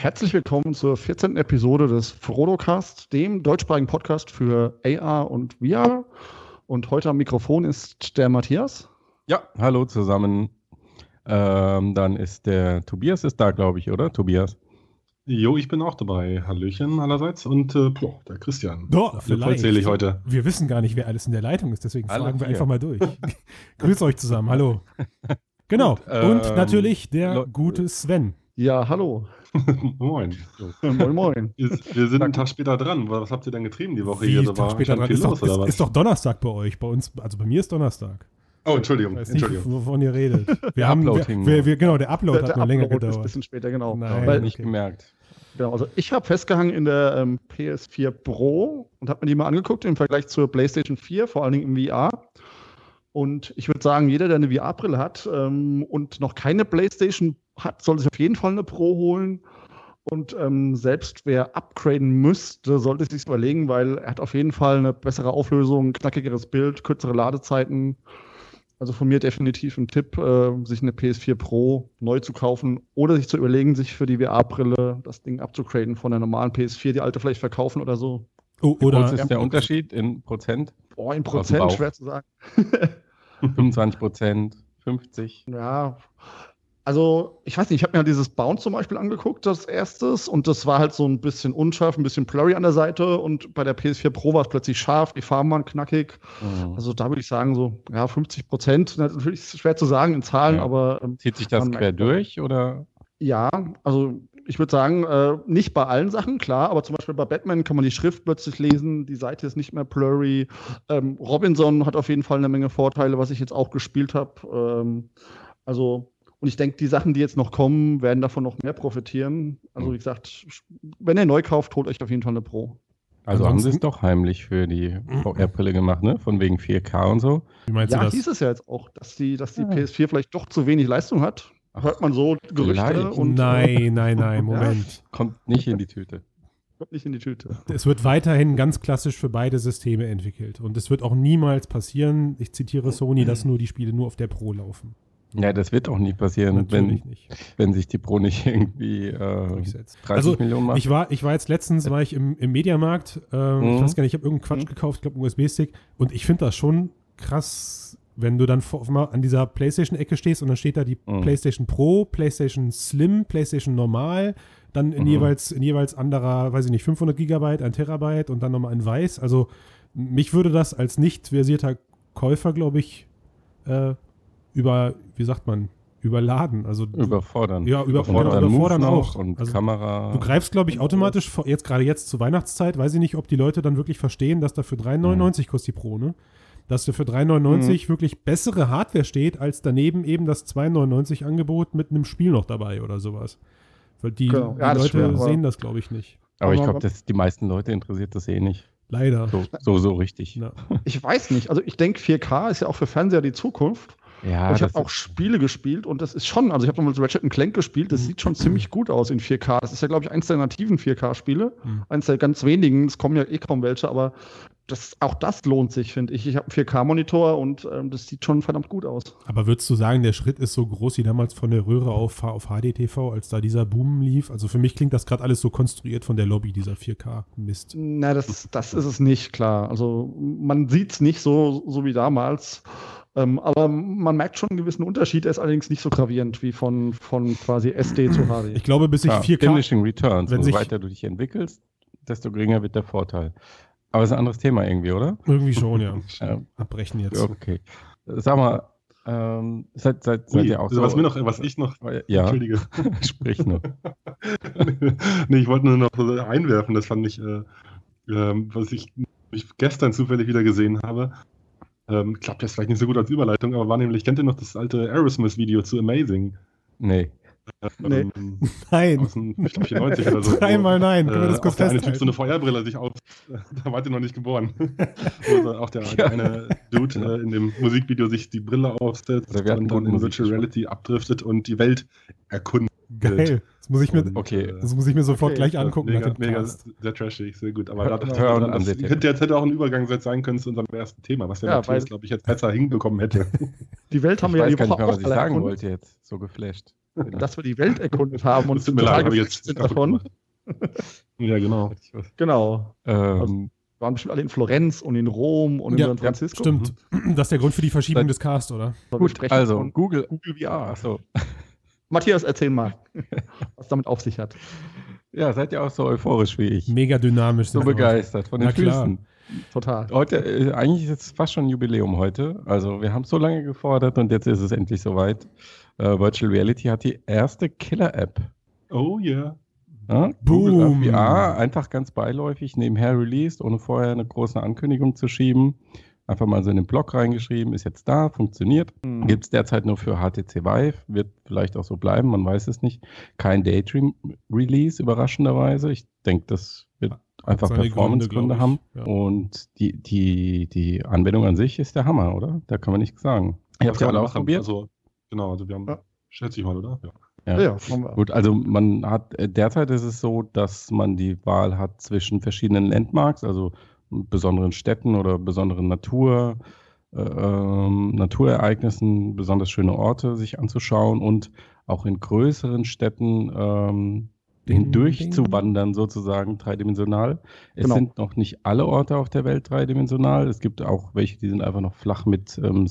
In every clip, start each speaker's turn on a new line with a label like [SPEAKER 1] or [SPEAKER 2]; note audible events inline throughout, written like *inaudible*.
[SPEAKER 1] Herzlich willkommen zur 14. Episode des Frodocast, dem deutschsprachigen Podcast für AR und VR. Und heute am Mikrofon ist der Matthias.
[SPEAKER 2] Ja, hallo zusammen. Ähm, dann ist der Tobias ist da, glaube ich, oder? Tobias.
[SPEAKER 3] Jo, ich bin auch dabei. Hallöchen allerseits. Und äh, boah, der Christian.
[SPEAKER 4] Doch,
[SPEAKER 3] vollzählig heute.
[SPEAKER 4] Wir wissen gar nicht, wer alles in der Leitung ist, deswegen
[SPEAKER 2] Alle
[SPEAKER 4] fragen wir
[SPEAKER 2] vier.
[SPEAKER 4] einfach mal durch. *laughs* Grüß euch zusammen, hallo. Genau.
[SPEAKER 2] Gut, ähm,
[SPEAKER 4] Und natürlich der gute Sven.
[SPEAKER 1] Ja, hallo. *laughs*
[SPEAKER 3] Moin.
[SPEAKER 1] moin, moin.
[SPEAKER 3] Ist, wir sind einen Tag später dran. Was habt ihr denn getrieben die Woche
[SPEAKER 4] Wie
[SPEAKER 3] hier?
[SPEAKER 4] Tag
[SPEAKER 3] Da war
[SPEAKER 4] später dran.
[SPEAKER 3] viel
[SPEAKER 4] Ist, doch,
[SPEAKER 3] los, oder
[SPEAKER 4] ist,
[SPEAKER 3] was?
[SPEAKER 4] ist doch Donnerstag bei euch. Bei uns, also bei mir ist Donnerstag.
[SPEAKER 3] oh, Entschuldigung.
[SPEAKER 4] Ich weiß nicht,
[SPEAKER 3] Entschuldigung.
[SPEAKER 4] wovon ihr redet. Wir
[SPEAKER 2] Der
[SPEAKER 4] haben,
[SPEAKER 2] Upload
[SPEAKER 4] wir, wir, wir, genau, der Upload hat nur länger
[SPEAKER 1] ist ein
[SPEAKER 4] gedauert.
[SPEAKER 1] bisschen später, genau.
[SPEAKER 4] Nein.
[SPEAKER 1] Weil,
[SPEAKER 2] Nicht
[SPEAKER 4] okay.
[SPEAKER 2] gemerkt.
[SPEAKER 1] genau also ich habe festgehangen in der ähm, PS4 Pro und habe mir die mal angeguckt im Vergleich zur PlayStation 4, vor allen Dingen im VR. Und ich würde sagen, jeder, der eine VR-Brille hat ähm, und noch keine PlayStation hat, soll sich auf jeden Fall eine Pro holen. Und ähm, selbst wer upgraden müsste, sollte sich überlegen, weil er hat auf jeden Fall eine bessere Auflösung, knackigeres Bild, kürzere Ladezeiten. Also von mir definitiv ein Tipp, äh, sich eine PS4 Pro neu zu kaufen oder sich zu überlegen, sich für die VR-Brille das Ding abzugraden von der normalen PS4, die alte vielleicht verkaufen oder so.
[SPEAKER 4] Oh,
[SPEAKER 2] Oder ist der Unterschied in Prozent?
[SPEAKER 1] Boah, in Prozent schwer zu sagen. *laughs* *laughs*
[SPEAKER 2] 25 Prozent, 50.
[SPEAKER 1] Ja, also ich weiß nicht, ich habe mir dieses Bound zum Beispiel angeguckt, das erstes, und das war halt so ein bisschen unscharf, ein bisschen blurry an der Seite und bei der PS4 Pro war es plötzlich scharf, die Farben waren knackig.
[SPEAKER 2] Mhm.
[SPEAKER 1] Also da würde ich sagen, so ja, 50 Prozent. Natürlich ist es schwer zu sagen in Zahlen,
[SPEAKER 2] Ja.
[SPEAKER 1] aber ähm,
[SPEAKER 2] Zieht sich das quer durch oder?
[SPEAKER 1] ja, also ich würde sagen, äh, nicht bei allen Sachen, klar, aber zum Beispiel bei Batman kann man die Schrift plötzlich lesen, die Seite ist nicht mehr blurry. Ähm, Robinson hat auf jeden Fall eine Menge Vorteile, was ich jetzt auch gespielt habe. Ähm, also, und ich denke, die Sachen, die jetzt noch kommen, werden davon noch mehr profitieren. Also,
[SPEAKER 2] Mhm.
[SPEAKER 1] wie gesagt, wenn ihr neu kauft, holt euch auf jeden Fall eine Pro.
[SPEAKER 2] Also haben sie es doch heimlich für die VR-Brille gemacht, ne? Von wegen 4K und so.
[SPEAKER 4] wie meinst
[SPEAKER 1] Ja,
[SPEAKER 4] du das?
[SPEAKER 1] hieß es ja jetzt auch, dass die, dass die
[SPEAKER 2] Ja.
[SPEAKER 1] PS4 vielleicht doch zu wenig Leistung hat. Hört man so Gerüchte und
[SPEAKER 4] nein, nein, nein, *laughs* Moment.
[SPEAKER 2] Kommt nicht in die Tüte.
[SPEAKER 1] kommt nicht in die Tüte.
[SPEAKER 4] Es wird weiterhin ganz klassisch für beide Systeme entwickelt. Und es wird auch niemals passieren, ich zitiere Sony, dass nur die Spiele nur auf der Pro laufen.
[SPEAKER 2] Ja, das wird auch nie passieren,
[SPEAKER 4] Natürlich
[SPEAKER 2] wenn,
[SPEAKER 4] nicht.
[SPEAKER 2] wenn sich die Pro nicht irgendwie äh,
[SPEAKER 4] Durchsetzt.
[SPEAKER 2] 30
[SPEAKER 4] Also,
[SPEAKER 2] Millionen macht.
[SPEAKER 4] Ich war, ich war jetzt letztens, war ich im, im Mediamarkt, ich
[SPEAKER 2] Mhm.
[SPEAKER 4] weiß gar nicht, ich habe irgendeinen Quatsch
[SPEAKER 1] Mhm.
[SPEAKER 4] gekauft, ich glaube einen USB-Stick und ich finde das schon krass, wenn du dann vor, mal an dieser Playstation-Ecke stehst und dann steht da die
[SPEAKER 2] Mhm.
[SPEAKER 4] Playstation Pro, Playstation Slim, Playstation Normal, dann in
[SPEAKER 2] Mhm.
[SPEAKER 4] jeweils, in jeweils anderer, weiß ich nicht, 500 Gigabyte, ein Terabyte und dann nochmal in weiß. Also mich würde das als nicht versierter Käufer, glaube ich, äh, über, wie sagt man, überladen. Also du-
[SPEAKER 2] Überfordern.
[SPEAKER 4] Ja, über-
[SPEAKER 2] und dann Move
[SPEAKER 4] überfordern
[SPEAKER 2] noch
[SPEAKER 4] auch.
[SPEAKER 2] Und
[SPEAKER 4] Also,
[SPEAKER 2] Kamera.
[SPEAKER 4] Du greifst, glaube ich, automatisch, vor, jetzt gerade jetzt zur Weihnachtszeit, weiß ich nicht, ob die Leute dann wirklich verstehen, dass da für 3,99 kostet die Pro, ne? Dass da für 3,99 wirklich bessere Hardware steht, als daneben eben das 2,99 Angebot mit einem Spiel noch dabei oder sowas. Weil die,
[SPEAKER 1] Genau.
[SPEAKER 4] die
[SPEAKER 1] Ja, ist
[SPEAKER 4] Leute
[SPEAKER 1] schwer,
[SPEAKER 4] sehen das, glaube ich, nicht.
[SPEAKER 2] Aber ich
[SPEAKER 1] Aber-
[SPEAKER 2] glaube, die meisten Leute interessiert das eh nicht.
[SPEAKER 4] Leider.
[SPEAKER 2] So, so, so richtig.
[SPEAKER 4] Ja.
[SPEAKER 1] Ich weiß nicht. Also ich denke, 4K ist ja auch für Fernseher die Zukunft.
[SPEAKER 2] Ja,
[SPEAKER 1] ich habe auch Spiele gespielt und das ist schon, also ich habe nochmal Ratchet Clank gespielt, das sieht schon ziemlich gut aus in 4K. Das ist ja, glaube ich, eins der nativen 4K-Spiele.
[SPEAKER 4] Mhm.
[SPEAKER 1] Eins der ganz wenigen, es kommen ja eh kaum welche, aber das, auch das lohnt sich, finde ich. Ich habe einen 4K-Monitor und ähm, das sieht schon verdammt gut aus.
[SPEAKER 4] Aber würdest du sagen, der Schritt ist so groß wie damals von der Röhre auf, auf HDTV, als da dieser Boom lief? Also für mich klingt das gerade alles so konstruiert von der Lobby, dieser 4K-Mist.
[SPEAKER 1] Na, das, das ist es nicht, klar. Also man sieht es nicht so, so wie damals. Ähm, aber man merkt schon einen gewissen Unterschied. Er ist allerdings nicht so gravierend wie von, von quasi SD zu *clears throat* HD.
[SPEAKER 4] Ich glaube, bis ich
[SPEAKER 2] ja,
[SPEAKER 4] 4K.
[SPEAKER 2] Diminishing Returns.
[SPEAKER 4] wenn sich-
[SPEAKER 2] weiter du dich entwickelst, desto geringer wird der Vorteil. Aber es ist ein anderes Thema irgendwie, oder?
[SPEAKER 4] Irgendwie schon, ja. *laughs*
[SPEAKER 2] Ja.
[SPEAKER 4] Abbrechen jetzt.
[SPEAKER 2] Okay. Sag mal, ähm, seid, seid, seid
[SPEAKER 3] Ui,
[SPEAKER 2] ihr auch
[SPEAKER 3] also
[SPEAKER 2] so?
[SPEAKER 3] was mir noch, was ich noch,
[SPEAKER 2] Ja,
[SPEAKER 3] Entschuldige. *laughs*
[SPEAKER 2] sprich nur. *laughs*
[SPEAKER 3] nee, ich wollte nur noch einwerfen, das fand ich, äh, ähm, was ich, ich gestern zufällig wieder gesehen habe. Ähm, klappt jetzt vielleicht nicht so gut als Überleitung, aber war nämlich, kennt ihr noch das alte Aerosmith-Video zu Amazing?
[SPEAKER 2] Nee.
[SPEAKER 1] Nee.
[SPEAKER 3] Ähm, *laughs*
[SPEAKER 4] Nein.
[SPEAKER 3] aus den, ich glaube, 94 oder so.
[SPEAKER 4] Dreimal nein. Können wir
[SPEAKER 3] Äh,
[SPEAKER 4] das kurz
[SPEAKER 3] der eine Typ so eine Feuerbrille sich auf. *laughs* Da wart ihr noch nicht geboren. *laughs* also auch der, der eine Dude äh, in dem Musikvideo sich die Brille aufsetzt und dann in Virtual. Reality abdriftet und die Welt erkundet.
[SPEAKER 4] Geil. Das muss ich mir,
[SPEAKER 3] Und,
[SPEAKER 2] Okay.
[SPEAKER 3] äh,
[SPEAKER 4] das muss ich mir sofort
[SPEAKER 1] Okay.
[SPEAKER 4] gleich angucken.
[SPEAKER 3] Mega, mega, sehr trashig, sehr gut. Aber
[SPEAKER 2] Hör-
[SPEAKER 3] da, das,
[SPEAKER 2] an, sehr
[SPEAKER 3] hätte, jetzt hätte auch ein Übergang sein können zu unserem ersten Thema, was der
[SPEAKER 1] Ja,
[SPEAKER 3] Matthias, glaube ich, jetzt besser hinbekommen hätte.
[SPEAKER 1] Die Welt haben
[SPEAKER 2] ich
[SPEAKER 1] wir ja
[SPEAKER 2] weiß
[SPEAKER 1] die
[SPEAKER 2] gar
[SPEAKER 1] Woche
[SPEAKER 2] nicht mehr, was ich sagen
[SPEAKER 1] erkundet.
[SPEAKER 2] wollte jetzt. So geflasht. *laughs*
[SPEAKER 1] dass wir die Welt erkundet haben und
[SPEAKER 3] Das leid,
[SPEAKER 1] total geflasht
[SPEAKER 3] jetzt
[SPEAKER 1] sind davon.
[SPEAKER 3] Ja, genau.
[SPEAKER 1] Genau.
[SPEAKER 2] Ähm,
[SPEAKER 1] Wir waren bestimmt alle in Florenz und in Rom und in
[SPEAKER 4] Ja,
[SPEAKER 1] San Francisco.
[SPEAKER 4] Stimmt. Das ist der Grund für die Verschiebung
[SPEAKER 2] Dann-
[SPEAKER 4] des Cast, oder?
[SPEAKER 2] Gut,
[SPEAKER 1] sprechen
[SPEAKER 2] also
[SPEAKER 1] von
[SPEAKER 2] Google.
[SPEAKER 1] Google VR.
[SPEAKER 2] Achso.
[SPEAKER 1] Matthias, erzähl mal, was damit auf sich hat.
[SPEAKER 2] Ja, seid ihr auch so euphorisch wie ich?
[SPEAKER 4] Mega dynamisch.
[SPEAKER 2] So begeistert von den
[SPEAKER 4] Na klar.
[SPEAKER 2] Füßen.
[SPEAKER 1] Total.
[SPEAKER 2] Heute, äh, eigentlich ist es fast schon ein Jubiläum heute. Also wir haben so lange gefordert und jetzt ist es endlich soweit. Äh, Virtual Reality hat die erste Killer-App.
[SPEAKER 3] Oh yeah.
[SPEAKER 2] Ja?
[SPEAKER 4] Boom.
[SPEAKER 2] VR, einfach ganz beiläufig nebenher released, ohne vorher eine große Ankündigung zu schieben. Einfach mal so in den Blog reingeschrieben, ist jetzt da, funktioniert.
[SPEAKER 1] Mhm.
[SPEAKER 2] Gibt es derzeit nur für HTC Vive, wird vielleicht auch so bleiben, man weiß es nicht. Kein Daydream-Release, überraschenderweise. Ich denke, das wird einfach Performance-Gründe
[SPEAKER 4] Gründe,
[SPEAKER 2] haben.
[SPEAKER 4] Ja.
[SPEAKER 2] Und die, die, die Anwendung an sich ist der Hammer, oder? Da kann man nichts sagen. Ich habe sie
[SPEAKER 3] kann
[SPEAKER 2] alle ausprobiert.
[SPEAKER 3] Also, genau, also wir haben,
[SPEAKER 1] Ja.
[SPEAKER 3] schätze ich mal, oder? Ja.
[SPEAKER 1] Ja, ja, haben wir.
[SPEAKER 2] Gut, also man hat äh, derzeit ist es so, dass man die Wahl hat zwischen verschiedenen Landmarks, also besonderen Städten oder besonderen Natur, äh, ähm, Naturereignissen, besonders schöne Orte sich anzuschauen und auch in größeren Städten ähm,
[SPEAKER 4] Ding,
[SPEAKER 2] hindurch
[SPEAKER 4] ding.
[SPEAKER 2] zu wandern, sozusagen dreidimensional. Es
[SPEAKER 1] Genau.
[SPEAKER 2] sind noch nicht alle Orte auf der Welt dreidimensional. Es gibt auch welche, die sind einfach noch flach mit ähm,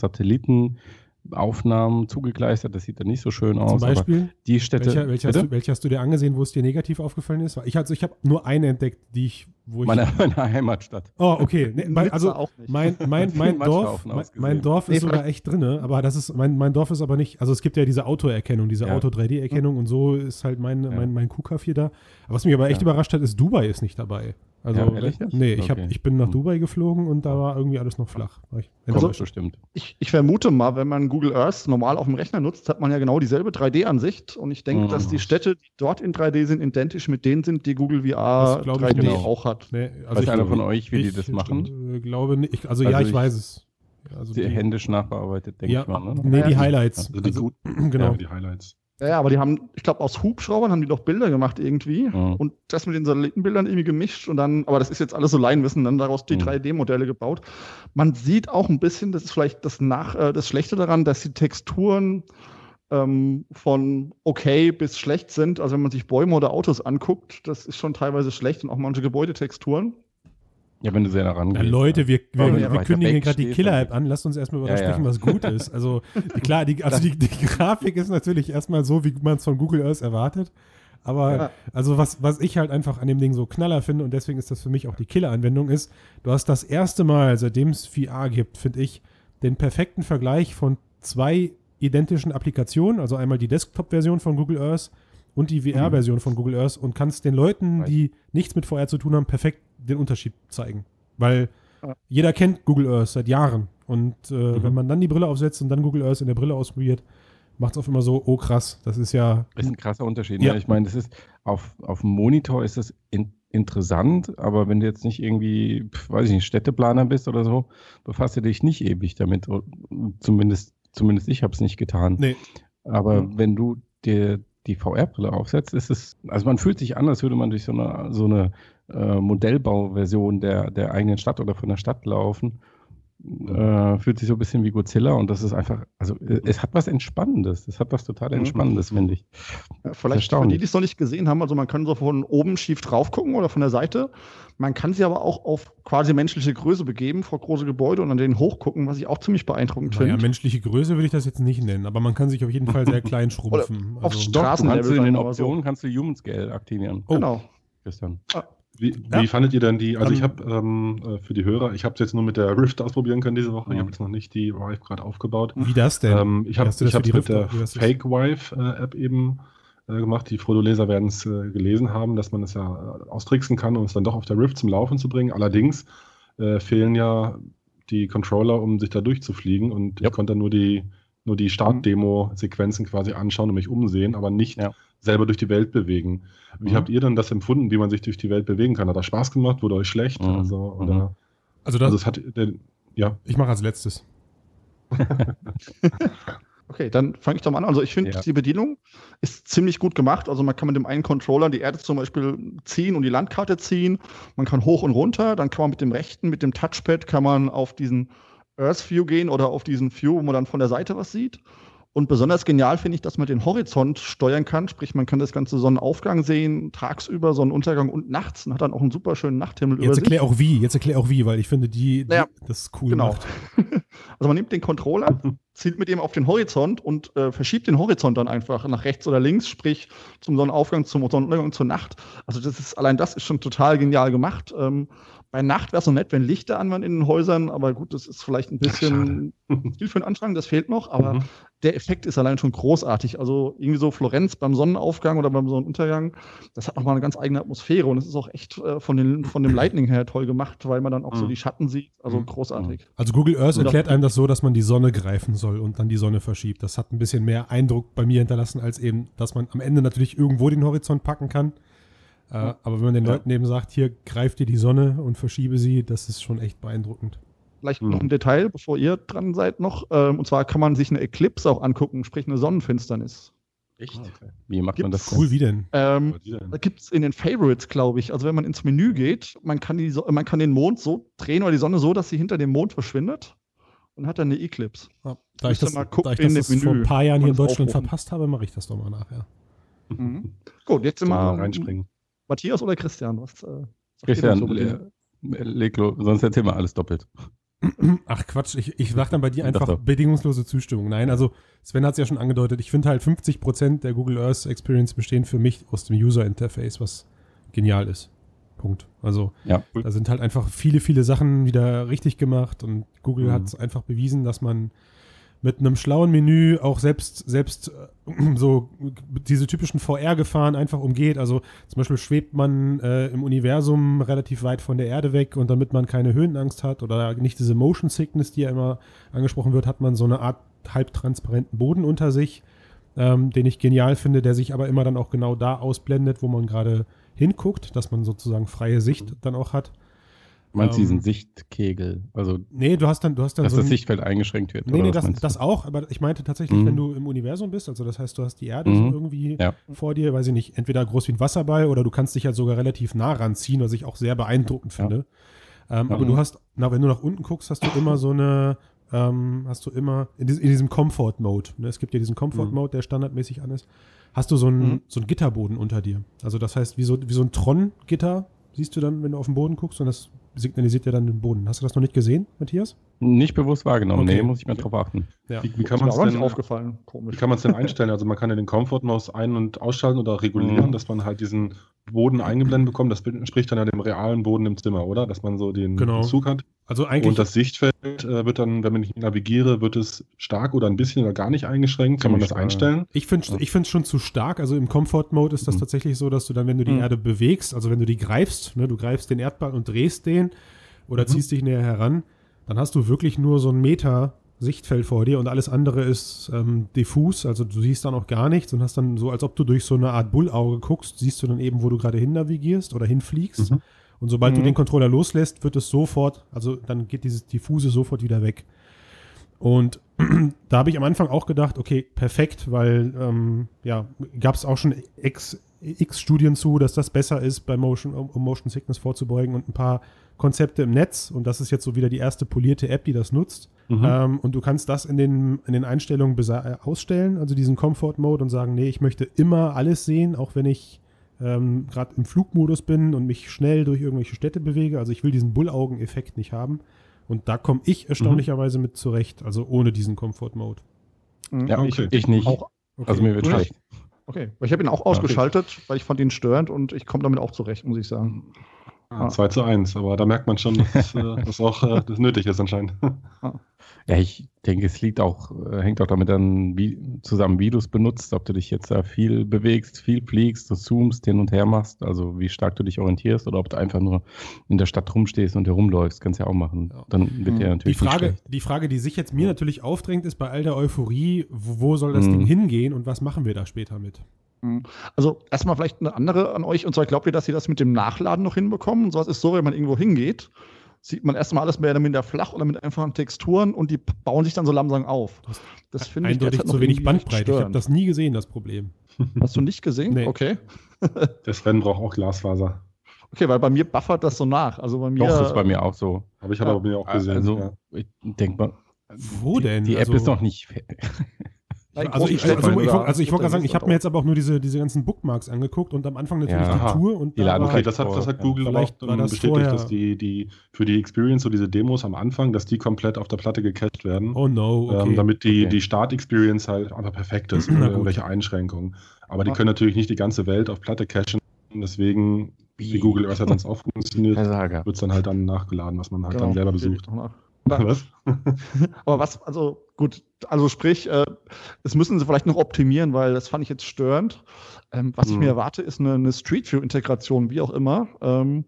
[SPEAKER 2] Satellitenaufnahmen zugekleistert. Das sieht dann nicht so schön
[SPEAKER 4] Zum
[SPEAKER 2] aus. Aber
[SPEAKER 4] Beispiel,
[SPEAKER 2] die Städte.
[SPEAKER 4] welcher, welcher, hast du, welche hast du dir angesehen, wo es dir negativ aufgefallen ist? Ich, also, ich habe nur eine entdeckt, die ich, wo ich.
[SPEAKER 2] Meine, *laughs* meine Heimatstadt.
[SPEAKER 4] oh, okay. Nee,
[SPEAKER 1] Nizza
[SPEAKER 4] also,
[SPEAKER 1] auch nicht.
[SPEAKER 4] mein, mein, *laughs* mein, Dorf, mein, mein Dorf ist
[SPEAKER 1] Nee,
[SPEAKER 4] sogar echt drinne, aber das ist, mein, mein Dorf ist aber nicht, also es gibt ja diese Autoerkennung, diese
[SPEAKER 2] Ja.
[SPEAKER 4] Auto-3D-Erkennung und so ist halt mein,
[SPEAKER 2] Ja.
[SPEAKER 4] mein, mein QKF hier da. Aber was mich aber echt
[SPEAKER 2] Ja.
[SPEAKER 4] überrascht hat, ist, Dubai ist nicht dabei. Also,
[SPEAKER 2] Ja, ehrlich
[SPEAKER 4] nee, ich, hab,
[SPEAKER 2] Okay.
[SPEAKER 4] ich bin nach
[SPEAKER 2] Hm.
[SPEAKER 4] Dubai geflogen und da war irgendwie alles noch flach. War ich enttäuscht.
[SPEAKER 2] bestimmt.
[SPEAKER 1] Ich, ich vermute mal, wenn man Google Earth normal auf dem Rechner nutzt, hat man ja genau dieselbe 3D-Ansicht. Und ich denke,
[SPEAKER 2] Mhm.
[SPEAKER 1] dass die Städte, die dort in 3D sind, identisch mit denen sind, die Google VR
[SPEAKER 4] Das glaub ich
[SPEAKER 1] 3D
[SPEAKER 2] nicht.
[SPEAKER 1] auch hat.
[SPEAKER 4] Nee,
[SPEAKER 2] Weiß einer von euch, wie die
[SPEAKER 4] ich,
[SPEAKER 2] das machen?
[SPEAKER 4] äh, glaube nicht. Ich, also,
[SPEAKER 2] Also
[SPEAKER 4] ja, ich,
[SPEAKER 2] ich-
[SPEAKER 4] weiß es. Also
[SPEAKER 2] Die händisch nachbearbeitet, denke
[SPEAKER 4] ja,
[SPEAKER 2] ich mal. Ne?
[SPEAKER 4] nee, die Highlights.
[SPEAKER 3] Also die gut,
[SPEAKER 4] genau.
[SPEAKER 3] ja, die Highlights.
[SPEAKER 1] Ja, aber die haben, ich glaube, aus Hubschraubern haben die doch Bilder gemacht irgendwie.
[SPEAKER 2] Mhm.
[SPEAKER 1] Und das mit den Satellitenbildern irgendwie gemischt und dann, aber das ist jetzt alles so Laienwissen, dann daraus die
[SPEAKER 2] Mhm.
[SPEAKER 1] 3D-Modelle gebaut. Man sieht auch ein bisschen, das ist vielleicht das, Nach äh, das Schlechte daran, dass die Texturen ähm, von okay bis schlecht sind. Also wenn man sich Bäume oder Autos anguckt, das ist schon teilweise schlecht und auch manche Gebäudetexturen.
[SPEAKER 2] Ja, wenn du sehr daran
[SPEAKER 4] Ja,
[SPEAKER 2] gehst.
[SPEAKER 4] Leute, wir, wir, wir,
[SPEAKER 2] weiter
[SPEAKER 4] kündigen gerade die Killer-App an. Lasst uns erstmal über das
[SPEAKER 2] Ja, ja.
[SPEAKER 4] sprechen, was gut ist. Also die, klar, die, also die, die Grafik ist natürlich erstmal so, wie man es von Google Earth erwartet. Aber
[SPEAKER 1] Ja.
[SPEAKER 4] also was, was ich halt einfach an dem Ding so knaller finde und deswegen ist das für mich auch die Killer-Anwendung ist, du hast das erste Mal, seitdem es VR gibt, finde ich, den perfekten Vergleich von zwei identischen Applikationen, also einmal die Desktop-Version von Google Earth und die VR-Version von Google Earth und kannst den Leuten, die nichts mit VR zu tun haben, perfekt den Unterschied zeigen. Weil
[SPEAKER 1] Ja.
[SPEAKER 4] jeder kennt Google Earth seit Jahren. Und äh,
[SPEAKER 2] Mhm.
[SPEAKER 4] wenn man dann die Brille aufsetzt und dann Google Earth in der Brille ausprobiert, macht es auf immer so, oh krass, das ist ja.
[SPEAKER 2] Das ist ein krasser Unterschied.
[SPEAKER 4] Ja.
[SPEAKER 2] Ne? Ich meine, das ist auf, auf dem Monitor ist es in, interessant, aber wenn du jetzt nicht irgendwie, weiß ich nicht, Städteplaner bist oder so, befasst du dich nicht ewig damit. Zumindest, zumindest ich habe es nicht getan.
[SPEAKER 4] Nee.
[SPEAKER 2] Aber
[SPEAKER 1] Mhm.
[SPEAKER 2] wenn du dir die VR-Brille aufsetzt, ist es, also man fühlt sich an, als würde man durch so eine, so eine äh, Modellbauversion der, der eigenen Stadt oder von der Stadt laufen. Äh, fühlt sich so ein bisschen wie Godzilla und das ist einfach, also äh, es hat was Entspannendes. Es hat was total
[SPEAKER 1] Mhm.
[SPEAKER 2] Entspannendes, finde ich.
[SPEAKER 1] Ja, vielleicht für die, die es noch nicht gesehen haben, also man kann so von oben schief drauf gucken oder von der Seite. Man kann sie aber auch auf quasi menschliche Größe begeben, vor große Gebäude und an denen hochgucken, was ich auch ziemlich beeindruckend
[SPEAKER 4] Naja,
[SPEAKER 1] finde.
[SPEAKER 4] menschliche Größe würde ich das jetzt nicht nennen, aber man kann sich auf jeden Fall sehr *laughs* klein schrumpfen.
[SPEAKER 1] auf
[SPEAKER 4] Also,
[SPEAKER 1] Stra-
[SPEAKER 2] Doch, du kannst du in den
[SPEAKER 1] mal so.
[SPEAKER 2] Optionen kannst du Human Scale aktivieren,
[SPEAKER 4] Oh.
[SPEAKER 1] Genau.
[SPEAKER 2] Christian.
[SPEAKER 3] Wie,
[SPEAKER 4] Ja.
[SPEAKER 3] wie fandet ihr denn die? Also ich
[SPEAKER 4] Ähm,
[SPEAKER 3] habe ähm, äh, für die Hörer, ich habe es jetzt nur mit der Rift ausprobieren können diese Woche. Ich
[SPEAKER 2] Mhm.
[SPEAKER 3] habe jetzt noch nicht die Vive gerade aufgebaut.
[SPEAKER 4] wie das denn?
[SPEAKER 3] Ähm, ich habe ich hab's mit
[SPEAKER 4] Rift-
[SPEAKER 3] der? Fake Vive äh, App eben äh, gemacht. Die Frodo-Leser werden es äh, gelesen haben, dass man es ja äh, austricksen kann, um es dann doch auf der Rift zum Laufen zu bringen. Allerdings äh, fehlen ja die Controller, um sich da durchzufliegen. Und
[SPEAKER 2] Ja.
[SPEAKER 3] ich konnte nur die, nur die Start-Demo-Sequenzen quasi anschauen und mich umsehen, aber nicht
[SPEAKER 2] Ja.
[SPEAKER 3] Selber durch die Welt bewegen. Wie
[SPEAKER 2] Mhm.
[SPEAKER 3] habt ihr denn das empfunden, wie man sich durch die Welt bewegen kann? Hat das Spaß gemacht? Wurde euch schlecht?
[SPEAKER 2] Mhm.
[SPEAKER 3] Also,
[SPEAKER 2] Mhm.
[SPEAKER 3] oder,
[SPEAKER 4] also das,
[SPEAKER 3] also es hat, ja,
[SPEAKER 4] ich mache als letztes. *laughs*
[SPEAKER 1] Okay, dann fange ich doch mal an. Also ich finde,
[SPEAKER 2] Ja.
[SPEAKER 1] die Bedienung ist ziemlich gut gemacht. Also man kann mit dem einen Controller die Erde zum Beispiel ziehen und die Landkarte ziehen. Man kann hoch und runter. Dann kann man mit dem rechten, mit dem Touchpad, kann man auf diesen Earth View gehen oder auf diesen View, wo man dann von der Seite was sieht. Und besonders genial finde ich, dass man den Horizont steuern kann. Sprich, man kann das ganze Sonnenaufgang sehen, tagsüber, Sonnenuntergang und nachts und hat dann auch einen super schönen Nachthimmel
[SPEAKER 4] Jetzt erklär auch wie, jetzt erklär auch wie, weil ich finde, die, die
[SPEAKER 1] Naja,
[SPEAKER 4] das ist cool
[SPEAKER 1] Genau. *laughs* also man nimmt den Controller, zielt mit ihm auf den Horizont und äh, verschiebt den Horizont dann einfach nach rechts oder links, sprich zum Sonnenaufgang, zum Sonnenuntergang, zur Nacht. Also das ist allein das ist schon total genial gemacht. Ähm, bei Nacht wäre es so nett, wenn Lichter an waren in den Häusern, aber gut, das ist vielleicht ein bisschen *laughs* viel für den Anfang, das fehlt noch, aber
[SPEAKER 3] Mhm.
[SPEAKER 1] der Effekt ist allein schon großartig. Also irgendwie so Florenz beim Sonnenaufgang oder beim Sonnenuntergang, das hat nochmal eine ganz eigene Atmosphäre und es ist auch echt äh, von, den, von dem Lightning her toll gemacht, weil man dann auch so
[SPEAKER 3] Mhm.
[SPEAKER 1] die Schatten sieht. Also
[SPEAKER 3] Mhm.
[SPEAKER 1] großartig.
[SPEAKER 4] Also Google Earth
[SPEAKER 1] Und
[SPEAKER 4] erklärt einem das so, dass man die Sonne greifen soll und dann die Sonne verschiebt. Das hat ein bisschen mehr Eindruck bei mir hinterlassen, als eben, dass man am Ende natürlich irgendwo den Horizont packen kann. Äh, aber wenn man den
[SPEAKER 3] Ja.
[SPEAKER 4] Leuten eben sagt, hier greif dir die Sonne und verschiebe sie, das ist schon echt beeindruckend.
[SPEAKER 1] Vielleicht
[SPEAKER 3] Mhm.
[SPEAKER 1] noch ein Detail, bevor ihr dran seid noch. Ähm, und zwar kann man sich eine Eclipse auch angucken, sprich eine Sonnenfinsternis.
[SPEAKER 3] Echt?
[SPEAKER 2] Okay. Wie macht man das
[SPEAKER 1] Gibt's-?
[SPEAKER 4] Cool, wie denn?
[SPEAKER 1] Ähm,
[SPEAKER 3] denn?
[SPEAKER 1] da gibt es in den Favorites, glaube ich. Also wenn man ins Menü geht, man kann, die, So- man kann den Mond so drehen oder die Sonne so, dass sie hinter dem Mond verschwindet und hat dann eine Eclipse.
[SPEAKER 4] Ja, da ich das,
[SPEAKER 1] mal gucken
[SPEAKER 4] da ich das, das vor ein
[SPEAKER 1] Menü,
[SPEAKER 4] paar Jahren hier in Deutschland
[SPEAKER 1] aufrufen.
[SPEAKER 4] verpasst habe, mache ich das doch mal nachher.
[SPEAKER 1] Mhm. Gut, jetzt sind
[SPEAKER 3] Soll
[SPEAKER 1] wir
[SPEAKER 3] mal reinspringen.
[SPEAKER 1] Matthias oder Christian? Was, äh,
[SPEAKER 2] Christian,
[SPEAKER 1] so mit
[SPEAKER 2] äh, leg los, sonst erzähl mal alles doppelt. *clears throat*
[SPEAKER 4] Ach Quatsch, ich, ich sag dann bei dir einfach bedingungslose Zustimmung. Nein, also Sven hat es ja schon angedeutet, ich finde halt 50% der Google Earth Experience bestehen für mich aus dem User Interface, was genial ist. Punkt. Also
[SPEAKER 2] Ja.
[SPEAKER 4] da sind halt einfach viele, viele Sachen wieder richtig gemacht und Google
[SPEAKER 2] Mhm.
[SPEAKER 4] hat es einfach bewiesen, dass man mit einem schlauen Menü auch selbst, selbst äh, *clears throat* so diese typischen VR-Gefahren einfach umgeht. Also zum Beispiel schwebt man äh, im Universum relativ weit von der Erde weg und damit man keine Höhenangst hat oder nicht diese Motion Sickness, die ja immer angesprochen wird, hat man so eine Art halbtransparenten Boden unter sich, ähm, den ich genial finde, der sich aber immer dann auch genau da ausblendet, wo man gerade hinguckt, dass man sozusagen freie Sicht dann auch hat.
[SPEAKER 2] Du meinst
[SPEAKER 4] Ähm,
[SPEAKER 2] diesen Sichtkegel, also
[SPEAKER 4] Nee, du hast dann, du hast dann
[SPEAKER 2] dass
[SPEAKER 4] so
[SPEAKER 2] das
[SPEAKER 4] ein-
[SPEAKER 2] Sichtfeld eingeschränkt wird.
[SPEAKER 4] Nee, nee, das,
[SPEAKER 2] du?
[SPEAKER 4] das auch, aber ich meinte tatsächlich,
[SPEAKER 2] Mhm.
[SPEAKER 4] wenn du im Universum bist, also das heißt, du hast die Erde
[SPEAKER 2] Mhm.
[SPEAKER 4] so irgendwie
[SPEAKER 2] Ja.
[SPEAKER 4] vor dir, weiß ich nicht, entweder groß wie ein Wasserball oder du kannst dich halt sogar relativ nah ranziehen, was ich auch sehr beeindruckend
[SPEAKER 2] Ja.
[SPEAKER 4] finde. Ähm,
[SPEAKER 2] Ja.
[SPEAKER 4] Aber du hast, na, wenn du nach unten guckst, hast du immer so eine, ähm, hast du immer in, dies, in diesem Comfort-Mode, ne? es gibt ja diesen Comfort-Mode, der standardmäßig an ist, hast du so einen,
[SPEAKER 1] Mhm.
[SPEAKER 4] so einen Gitterboden unter dir. Also das heißt, wie so, wie so ein Tron-Gitter siehst du dann, wenn du auf den Boden guckst und das signalisiert dir dann den Boden. Hast du das noch nicht gesehen, Matthias?
[SPEAKER 2] Nicht bewusst wahrgenommen.
[SPEAKER 4] Okay.
[SPEAKER 2] Nee, muss ich mal drauf achten.
[SPEAKER 4] Ja.
[SPEAKER 3] Wie, wie kann man es denn,
[SPEAKER 1] aufgefallen.
[SPEAKER 3] wie
[SPEAKER 1] Komisch.
[SPEAKER 3] kann man's denn *laughs* einstellen? Also man kann ja den Comfort-Maus ein- und ausschalten oder regulieren,
[SPEAKER 2] Mhm.
[SPEAKER 3] dass man halt biesen Boden eingeblendet bekommt. Das entspricht dann ja dem realen Boden im Zimmer, oder? Dass man so den
[SPEAKER 4] Genau.
[SPEAKER 3] Zug hat.
[SPEAKER 4] Also eigentlich
[SPEAKER 3] Und das Sichtfeld äh, wird dann, wenn ich navigiere, wird es stark oder ein bisschen oder gar nicht eingeschränkt. Kann man das einstellen?
[SPEAKER 4] Ich finde
[SPEAKER 2] Ja.
[SPEAKER 4] ich es schon zu stark. Also im Comfort-Mode ist das
[SPEAKER 2] Mhm.
[SPEAKER 4] tatsächlich so, dass du dann, wenn du die
[SPEAKER 1] Mhm.
[SPEAKER 4] Erde bewegst, also wenn du die greifst, ne, du greifst den Erdball und drehst den oder
[SPEAKER 3] Mhm.
[SPEAKER 4] ziehst dich näher heran, dann hast du wirklich nur so einen Meter Sichtfeld vor dir und alles andere ist ähm, diffus. Also du siehst dann auch gar nichts und hast dann so, als ob du durch so eine Art Bullauge guckst, siehst du dann eben, wo du gerade hin navigierst oder hinfliegst. Und sobald du
[SPEAKER 1] Mhm.
[SPEAKER 4] den Controller loslässt, wird es sofort, also dann geht dieses diffuse sofort wieder weg. Und *clears throat* da habe ich am Anfang auch gedacht, okay, perfekt, weil ähm, ja, gab es auch schon x, x Studien zu, dass das besser ist, bei Motion, um, Motion Sickness vorzubeugen und ein paar Konzepte im Netz. Und das ist jetzt so wieder die erste polierte App, die das nutzt.
[SPEAKER 3] Mhm.
[SPEAKER 4] Ähm, und du kannst das in den, in den Einstellungen äh, ausstellen, also diesen Comfort-Mode und sagen, nee, ich möchte immer alles sehen, auch wenn ich ähm, gerade im Flugmodus bin und mich schnell durch irgendwelche Städte bewege. Also ich will diesen Bullaugen-Effekt nicht haben. Und da komme ich erstaunlicherweise mit zurecht, also ohne diesen Comfort-Mode.
[SPEAKER 1] Mhm.
[SPEAKER 2] Ja,
[SPEAKER 3] Okay.
[SPEAKER 2] ich, ich nicht.
[SPEAKER 1] Auch,
[SPEAKER 2] Also mir wird schlecht.
[SPEAKER 1] okay. Ich habe ihn auch ausgeschaltet, weil ich fand ihn störend und ich komme damit auch zurecht, muss ich sagen.
[SPEAKER 3] Ah, 2 zu 1, aber da merkt man schon, dass äh, *laughs* das auch äh, das nötig ist anscheinend.
[SPEAKER 2] Ja, ich denke, es liegt auch, äh, hängt auch damit an, wie zusammen, wie du es benutzt, ob du dich jetzt da viel bewegst, viel fliegst, du zoomst, hin und her machst, also wie stark du dich orientierst oder ob du einfach nur in der Stadt rumstehst und herumläufst, kannst ja auch machen. Dann wird
[SPEAKER 1] Mhm.
[SPEAKER 2] der
[SPEAKER 4] Die
[SPEAKER 2] natürlich
[SPEAKER 4] Frage,
[SPEAKER 2] nicht schlecht.
[SPEAKER 4] die Frage, die sich jetzt mir natürlich aufdrängt, ist bei all der Euphorie, wo, wo soll das
[SPEAKER 2] Mhm.
[SPEAKER 4] Ding hingehen und was machen wir da später mit?
[SPEAKER 1] Also erstmal vielleicht eine andere an euch. Und zwar glaubt ihr, dass sie das mit dem Nachladen noch hinbekommen? Und sowas ist so, wenn man irgendwo hingeht, sieht man erstmal alles mehr oder minder flach oder mit einfachen Texturen und die bauen sich dann so langsam auf.
[SPEAKER 4] Das-
[SPEAKER 1] Das finde ich
[SPEAKER 4] Eindeutig zu wenig Bandbreite. Ich habe das nie gesehen, das Problem. *laughs*
[SPEAKER 1] Hast du nicht gesehen?
[SPEAKER 4] Nee.
[SPEAKER 1] Okay. *laughs*
[SPEAKER 3] Der Sven braucht auch Glasfaser.
[SPEAKER 1] Okay, weil bei mir buffert das so nach. Also bei mir.
[SPEAKER 2] Doch, ist bei mir auch so.
[SPEAKER 3] Habe ich
[SPEAKER 1] Ja.
[SPEAKER 3] aber bei mir auch gesehen.
[SPEAKER 2] Also,
[SPEAKER 3] ja.
[SPEAKER 2] ich denke mal,
[SPEAKER 4] Wo
[SPEAKER 2] die,
[SPEAKER 4] denn?
[SPEAKER 2] Die App
[SPEAKER 4] Also-
[SPEAKER 2] ist noch nicht. *laughs*
[SPEAKER 4] Also ich, also, ich, wollte- also ich wollte gerade sagen, ich habe mir jetzt aber auch nur diese, diese ganzen Bookmarks angeguckt und am Anfang natürlich
[SPEAKER 2] Ja.
[SPEAKER 4] die Tour und
[SPEAKER 2] Die
[SPEAKER 4] da war-
[SPEAKER 3] Okay, das hat, das hat
[SPEAKER 2] Ja,
[SPEAKER 3] Google auch
[SPEAKER 4] vielleicht war
[SPEAKER 3] ähm,
[SPEAKER 4] das
[SPEAKER 3] bestätigt,
[SPEAKER 4] vorher-
[SPEAKER 3] dass die, die für die Experience, so diese Demos am Anfang, dass die komplett auf der Platte gecached werden.
[SPEAKER 4] Oh no, okay.
[SPEAKER 3] ähm, damit die,
[SPEAKER 2] Okay.
[SPEAKER 3] die Start-Experience halt einfach perfekt ist, *clears throat* ohne irgendwelche Einschränkungen. Aber die
[SPEAKER 1] Ja.
[SPEAKER 3] können natürlich nicht die ganze Welt auf Platte cachen. Deswegen, wie Google Earth hat sonst *laughs* auch funktioniert, wird es dann halt dann nachgeladen, was man halt
[SPEAKER 1] Genau,
[SPEAKER 3] dann selber besucht. *laughs* Was?
[SPEAKER 1] Aber was, also gut, also sprich, äh, das müssen sie vielleicht noch optimieren, weil das fand ich jetzt störend. Ähm, was ich
[SPEAKER 3] Mhm.
[SPEAKER 1] mir erwarte, ist eine, eine Street View-Integration, wie auch immer. Ähm,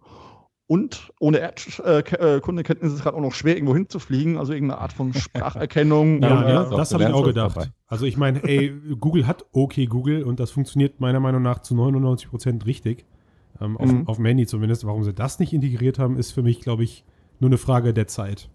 [SPEAKER 1] und ohne Erdkundekenntnis ist es gerade auch noch schwer, irgendwo hinzufliegen, also irgendeine Art von Spracherkennung. *laughs*
[SPEAKER 4] Ja,
[SPEAKER 1] oder,
[SPEAKER 4] ja, das habe ich auch gedacht.
[SPEAKER 2] dabei.
[SPEAKER 4] Also ich meine, ey, Google hat okay Google und das funktioniert meiner Meinung nach zu 99 Prozent richtig. Ähm, auf,
[SPEAKER 1] Mhm.
[SPEAKER 4] auf dem Handy zumindest. Warum sie das nicht integriert haben, ist für mich, glaube ich, nur eine Frage der Zeit.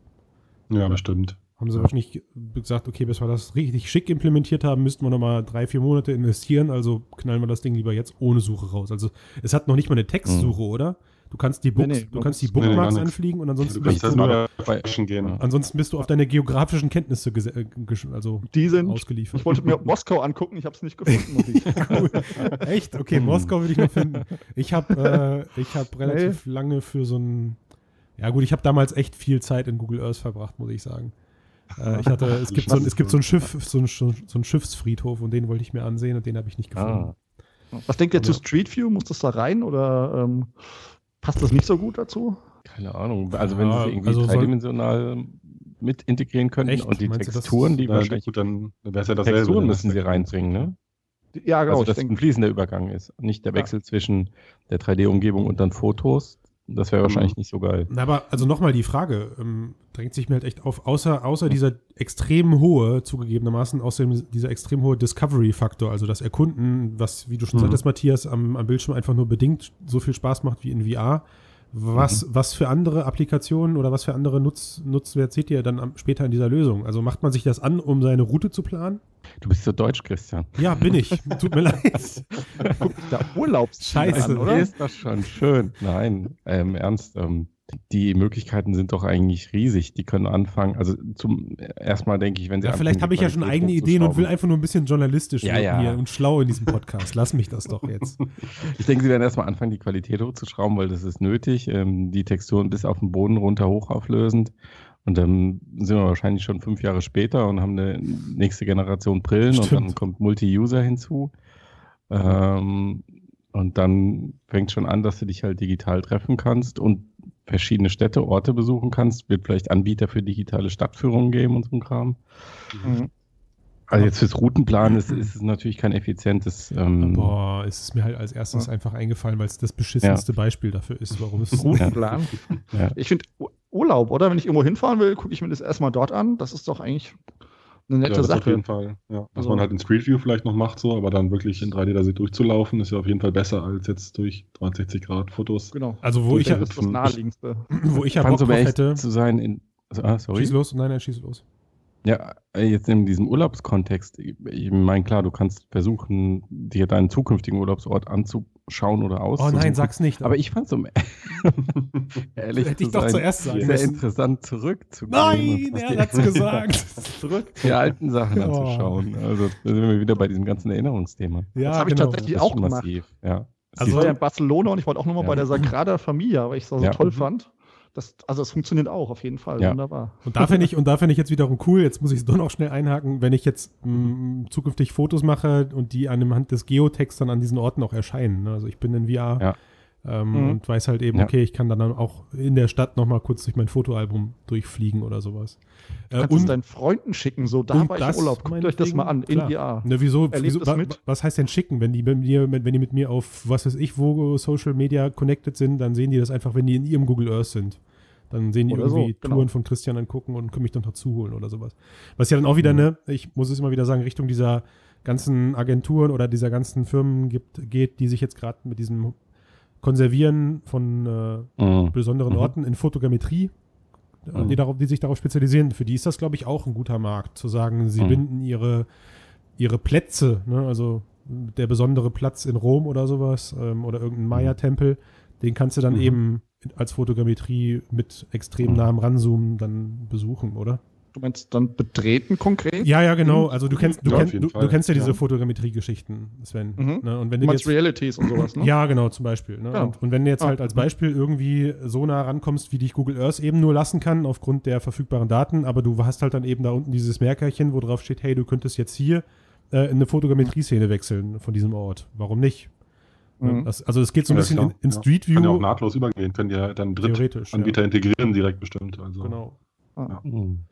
[SPEAKER 3] Ja, bestimmt.
[SPEAKER 4] Haben sie wahrscheinlich gesagt, okay, bis wir das richtig schick implementiert haben, müssten wir nochmal drei, vier Monate investieren, also knallen wir das Ding lieber jetzt ohne Suche raus. Also es hat noch nicht mal eine Textsuche, oder? Du kannst die, Books,
[SPEAKER 1] Nee, nee,
[SPEAKER 4] du kannst die
[SPEAKER 3] nee, nee,
[SPEAKER 4] Bookmarks
[SPEAKER 3] nix.
[SPEAKER 4] anfliegen und ansonsten bist, du,
[SPEAKER 3] gehen.
[SPEAKER 2] Ja.
[SPEAKER 4] ansonsten bist du auf deine geografischen Kenntnisse äh, also
[SPEAKER 1] Die sind,
[SPEAKER 4] ausgeliefert.
[SPEAKER 1] ich wollte mir Moskau angucken, ich habe es nicht gefunden. *laughs*
[SPEAKER 4] cool. Echt? Okay, Moskau will ich noch finden. Ich habe äh, ich hab relativ lange für so ein. Ja, gut, ich habe damals echt viel Zeit in Google Earth verbracht, muss ich sagen. Äh, ich hatte, es gibt, so, ein- es gibt so ein Schiff, so ein, so ein Schiffsfriedhof und den wollte ich mir ansehen und den habe ich nicht gefunden.
[SPEAKER 2] Ah,
[SPEAKER 1] Was denkt ihr zu
[SPEAKER 4] Ja.
[SPEAKER 1] Street View? Muss das da rein oder ähm, passt das nicht so gut dazu?
[SPEAKER 2] keine Ahnung. Also wenn
[SPEAKER 4] Ja,
[SPEAKER 2] sie es irgendwie
[SPEAKER 4] also
[SPEAKER 2] dreidimensional mit integrieren könnten
[SPEAKER 4] Echt?
[SPEAKER 2] und die
[SPEAKER 4] Meinst du,
[SPEAKER 2] Texturen, die
[SPEAKER 3] Na,
[SPEAKER 2] wahrscheinlich
[SPEAKER 3] gut, dann wäre es ja dasselbe.
[SPEAKER 2] Texturen müssen sie reinbringen, ne?
[SPEAKER 1] Ja, genau.
[SPEAKER 2] also
[SPEAKER 1] ich
[SPEAKER 2] dass ein
[SPEAKER 1] denke,
[SPEAKER 2] fließender Übergang ist. Nicht der Wechsel zwischen der 3D-Umgebung und dann Fotos. Das wäre wahrscheinlich nicht so geil.
[SPEAKER 4] Na, aber also nochmal die Frage, ähm, drängt sich mir halt echt auf, außer, außer dieser extrem hohe, zugegebenermaßen, außerdem dieser extrem hohe Discovery-Faktor, also das Erkunden, was, wie du schon
[SPEAKER 3] Mhm.
[SPEAKER 4] sagtest, Matthias, am, am Bildschirm einfach nur bedingt so viel Spaß macht wie in VR. Was, was für andere Applikationen oder was für andere Nutz, Nutzwert seht ihr dann am, später in dieser Lösung? Also macht man sich das an, um seine Route zu planen?
[SPEAKER 2] Du bist so deutsch, Christian.
[SPEAKER 4] Ja, bin ich. Tut mir leid. *laughs*
[SPEAKER 1] da Urlaubsziel
[SPEAKER 4] Scheiße,
[SPEAKER 1] an, oder?
[SPEAKER 2] Ist das schon schön? Nein, ähm, ernst. Ähm, die Möglichkeiten sind doch eigentlich riesig. Die können anfangen. Also zum erstmal denke ich, wenn sie
[SPEAKER 4] Ja, vielleicht habe ich ja schon eigene Ideen und will einfach nur ein bisschen journalistisch
[SPEAKER 2] Ja, ja.
[SPEAKER 4] hier und schlau in diesem Podcast. Lass mich das doch jetzt. *laughs*
[SPEAKER 2] Ich denke, sie werden erstmal anfangen, die Qualität hochzuschrauben, weil das ist nötig. Ähm, die Texturen bis auf den Boden runter hochauflösend. Und dann sind wir wahrscheinlich schon fünf Jahre später und haben eine nächste Generation Brillen und
[SPEAKER 4] Stimmt.
[SPEAKER 2] dann kommt Multi-User hinzu. Ähm, und dann fängt schon an, dass du dich halt digital treffen kannst und verschiedene Städte, Orte besuchen kannst. Wird vielleicht Anbieter für digitale Stadtführungen geben und so ein Kram.
[SPEAKER 1] Mhm.
[SPEAKER 2] Also jetzt fürs Routenplan ist, ist es natürlich kein effizientes. Ähm,
[SPEAKER 4] Boah, es ist mir halt als erstes
[SPEAKER 1] Ja.
[SPEAKER 4] einfach eingefallen, weil es das beschissenste Beispiel dafür ist, warum es *laughs*
[SPEAKER 1] Routenplan. *laughs*
[SPEAKER 2] Ja.
[SPEAKER 1] Ich finde Urlaub, oder? Wenn ich irgendwo hinfahren will, gucke ich mir das erstmal dort an. Das ist doch eigentlich eine
[SPEAKER 3] Ja,
[SPEAKER 1] nette
[SPEAKER 3] das auf
[SPEAKER 1] Sache.
[SPEAKER 3] jeden Fall. Ja. Was
[SPEAKER 1] Also-
[SPEAKER 3] man halt in Street View vielleicht noch macht, so, aber dann wirklich in 3D da durchzulaufen, ist ja auf jeden Fall besser als jetzt durch 360 Grad Fotos.
[SPEAKER 1] Genau.
[SPEAKER 4] Also wo ich,
[SPEAKER 1] das
[SPEAKER 4] ja,
[SPEAKER 1] ist das Naheliegendste. *clears throat*
[SPEAKER 4] wo ich ja Bock drauf hätte.
[SPEAKER 2] zu sein in. Also, ah, sorry.
[SPEAKER 4] Schieß los, nein, nein, schieß los.
[SPEAKER 2] Ja, äh, jetzt in diesem Urlaubskontext, ich ich meine, klar, du kannst versuchen, dir deinen zukünftigen Urlaubsort anzuschauen oder
[SPEAKER 4] Oh
[SPEAKER 2] auszusuchen.
[SPEAKER 4] nein, sag's nicht.
[SPEAKER 2] Aber ich fand es, um *laughs* ehrlich
[SPEAKER 4] Hätte ich
[SPEAKER 2] zu
[SPEAKER 4] doch
[SPEAKER 2] sein,
[SPEAKER 4] zuerst sagen
[SPEAKER 2] sehr
[SPEAKER 4] müssen.
[SPEAKER 2] interessant zurückzugehen.
[SPEAKER 4] Nein, er hat's gesagt. *laughs*
[SPEAKER 2] Zurück die alten Sachen
[SPEAKER 4] Oh.
[SPEAKER 2] anzuschauen. Also da sind wir wieder bei diesem ganzen Erinnerungsthema.
[SPEAKER 4] Ja,
[SPEAKER 1] Das hab ich
[SPEAKER 4] genau.
[SPEAKER 1] tatsächlich-
[SPEAKER 2] Das
[SPEAKER 1] auch gemacht.
[SPEAKER 2] massiv, ja.
[SPEAKER 4] Also-
[SPEAKER 1] ich war ja in Barcelona und ich wollte auch nochmal
[SPEAKER 2] Ja.
[SPEAKER 1] bei der Sagrada Familia, weil ich es so
[SPEAKER 2] Ja.
[SPEAKER 1] toll fand. Das, also es funktioniert auch auf jeden Fall.
[SPEAKER 2] Ja.
[SPEAKER 1] Wunderbar.
[SPEAKER 4] Und da finde ich, und da finde ich jetzt wiederum cool, jetzt muss ich es doch noch schnell einhaken, wenn ich jetzt mh, zukünftig Fotos mache und die anhand des Geotext dann an diesen Orten auch erscheinen. Ne? Also ich bin in VR
[SPEAKER 2] Ja.
[SPEAKER 4] ähm,
[SPEAKER 1] Mhm.
[SPEAKER 4] und weiß halt eben,
[SPEAKER 2] Ja.
[SPEAKER 4] okay, ich kann dann auch in der Stadt nochmal kurz durch mein Fotoalbum durchfliegen oder sowas.
[SPEAKER 1] Du
[SPEAKER 4] Äh,
[SPEAKER 1] kannst es deinen Freunden schicken, so da
[SPEAKER 4] und
[SPEAKER 1] war ich Urlaub. Guckt euch das mal an, in
[SPEAKER 4] meinetwegen,
[SPEAKER 1] VR.
[SPEAKER 4] Ne, wieso, wieso
[SPEAKER 1] es
[SPEAKER 4] wa,
[SPEAKER 1] mit.
[SPEAKER 4] was heißt denn schicken? Wenn die, mit mir, wenn die mit mir auf, was weiß ich, wo Social Media connected sind, dann sehen die das einfach, wenn die in ihrem Google Earth sind. Dann sehen die
[SPEAKER 1] Oder so,
[SPEAKER 4] irgendwie
[SPEAKER 1] genau.
[SPEAKER 4] Touren von Christian angucken und können mich dann dazu holen oder sowas. Was ja dann auch wieder,
[SPEAKER 1] Mhm.
[SPEAKER 4] ne, ich muss es immer wieder sagen, Richtung dieser ganzen Agenturen oder dieser ganzen Firmen gibt, geht, die sich jetzt gerade mit diesem Konservieren von äh,
[SPEAKER 2] Mhm.
[SPEAKER 4] besonderen
[SPEAKER 2] Mhm.
[SPEAKER 4] Orten in Fotogrammetrie, äh,
[SPEAKER 2] Mhm.
[SPEAKER 4] die, darauf, die sich darauf spezialisieren. Für die ist das, glaube ich, auch ein guter Markt, zu sagen, sie
[SPEAKER 2] Mhm.
[SPEAKER 4] binden ihre, ihre Plätze, ne? also der besondere Platz in Rom oder sowas ähm, oder irgendein Maya-Tempel, den kannst du dann
[SPEAKER 3] Mhm.
[SPEAKER 4] eben als Fotogrammetrie mit extrem
[SPEAKER 2] Mhm.
[SPEAKER 4] nahem Ranzoomen dann besuchen, oder?
[SPEAKER 1] Du meinst dann betreten konkret?
[SPEAKER 4] Ja, ja, genau. Also du kennst, du,
[SPEAKER 3] Ja,
[SPEAKER 4] kenn, du, du kennst ja diese
[SPEAKER 3] Ja.
[SPEAKER 4] Fotogrammetrie-Geschichten, Sven.
[SPEAKER 1] Mhm.
[SPEAKER 4] Ne? Und wenn
[SPEAKER 1] Du
[SPEAKER 4] jetzt,
[SPEAKER 1] Realities und sowas, ne?
[SPEAKER 4] ja, genau, zum Beispiel. Ne?
[SPEAKER 1] Ja.
[SPEAKER 4] Und, und wenn du jetzt
[SPEAKER 1] Ah,
[SPEAKER 4] halt als. Beispiel irgendwie so nah rankommst, wie dich Google Earth eben nur lassen kann, aufgrund der verfügbaren Daten, aber du hast halt dann eben da unten dieses Merkerchen, wo drauf steht, hey, du könntest jetzt hier äh, in eine Fotogrammetrie-Szene wechseln von diesem Ort. Warum nicht? Ne?
[SPEAKER 1] Mhm.
[SPEAKER 4] Das, also es geht so ein
[SPEAKER 3] Ja,
[SPEAKER 4] bisschen
[SPEAKER 3] klar,
[SPEAKER 4] in, in
[SPEAKER 3] ja.
[SPEAKER 4] Street View.
[SPEAKER 3] Kann ja auch nahtlos übergehen, können ja dann
[SPEAKER 4] theoretisch. Ja.
[SPEAKER 3] Drittanbieter integrieren direkt bestimmt. Also.
[SPEAKER 4] Genau.
[SPEAKER 2] Mhm.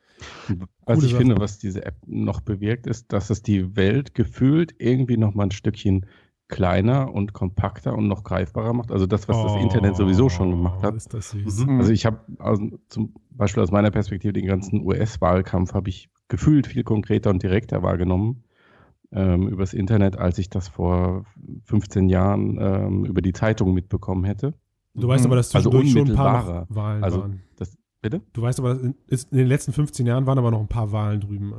[SPEAKER 2] Was
[SPEAKER 4] Coole
[SPEAKER 2] ich
[SPEAKER 4] Sache.
[SPEAKER 2] finde, was diese App noch bewirkt, ist, dass es die Welt gefühlt irgendwie noch mal ein Stückchen kleiner und kompakter und noch greifbarer macht. Also das, was das Internet sowieso schon gemacht
[SPEAKER 4] Oh,
[SPEAKER 2] hat.
[SPEAKER 4] Ist das süß.
[SPEAKER 3] Mhm.
[SPEAKER 2] Also ich habe zum Beispiel aus meiner Perspektive den ganzen US-Wahlkampf habe ich gefühlt viel konkreter und direkter wahrgenommen ähm, übers Internet, als ich das vor 15 Jahren ähm, über die Zeitung mitbekommen hätte.
[SPEAKER 4] Du weißt aber, dass
[SPEAKER 2] Also
[SPEAKER 4] zwischendurch schon ein paar Wahlen
[SPEAKER 2] Also
[SPEAKER 4] waren.
[SPEAKER 2] das bitte?
[SPEAKER 4] Du weißt aber, in, ist, in den letzten 15 Jahren waren aber noch ein paar Wahlen drüben.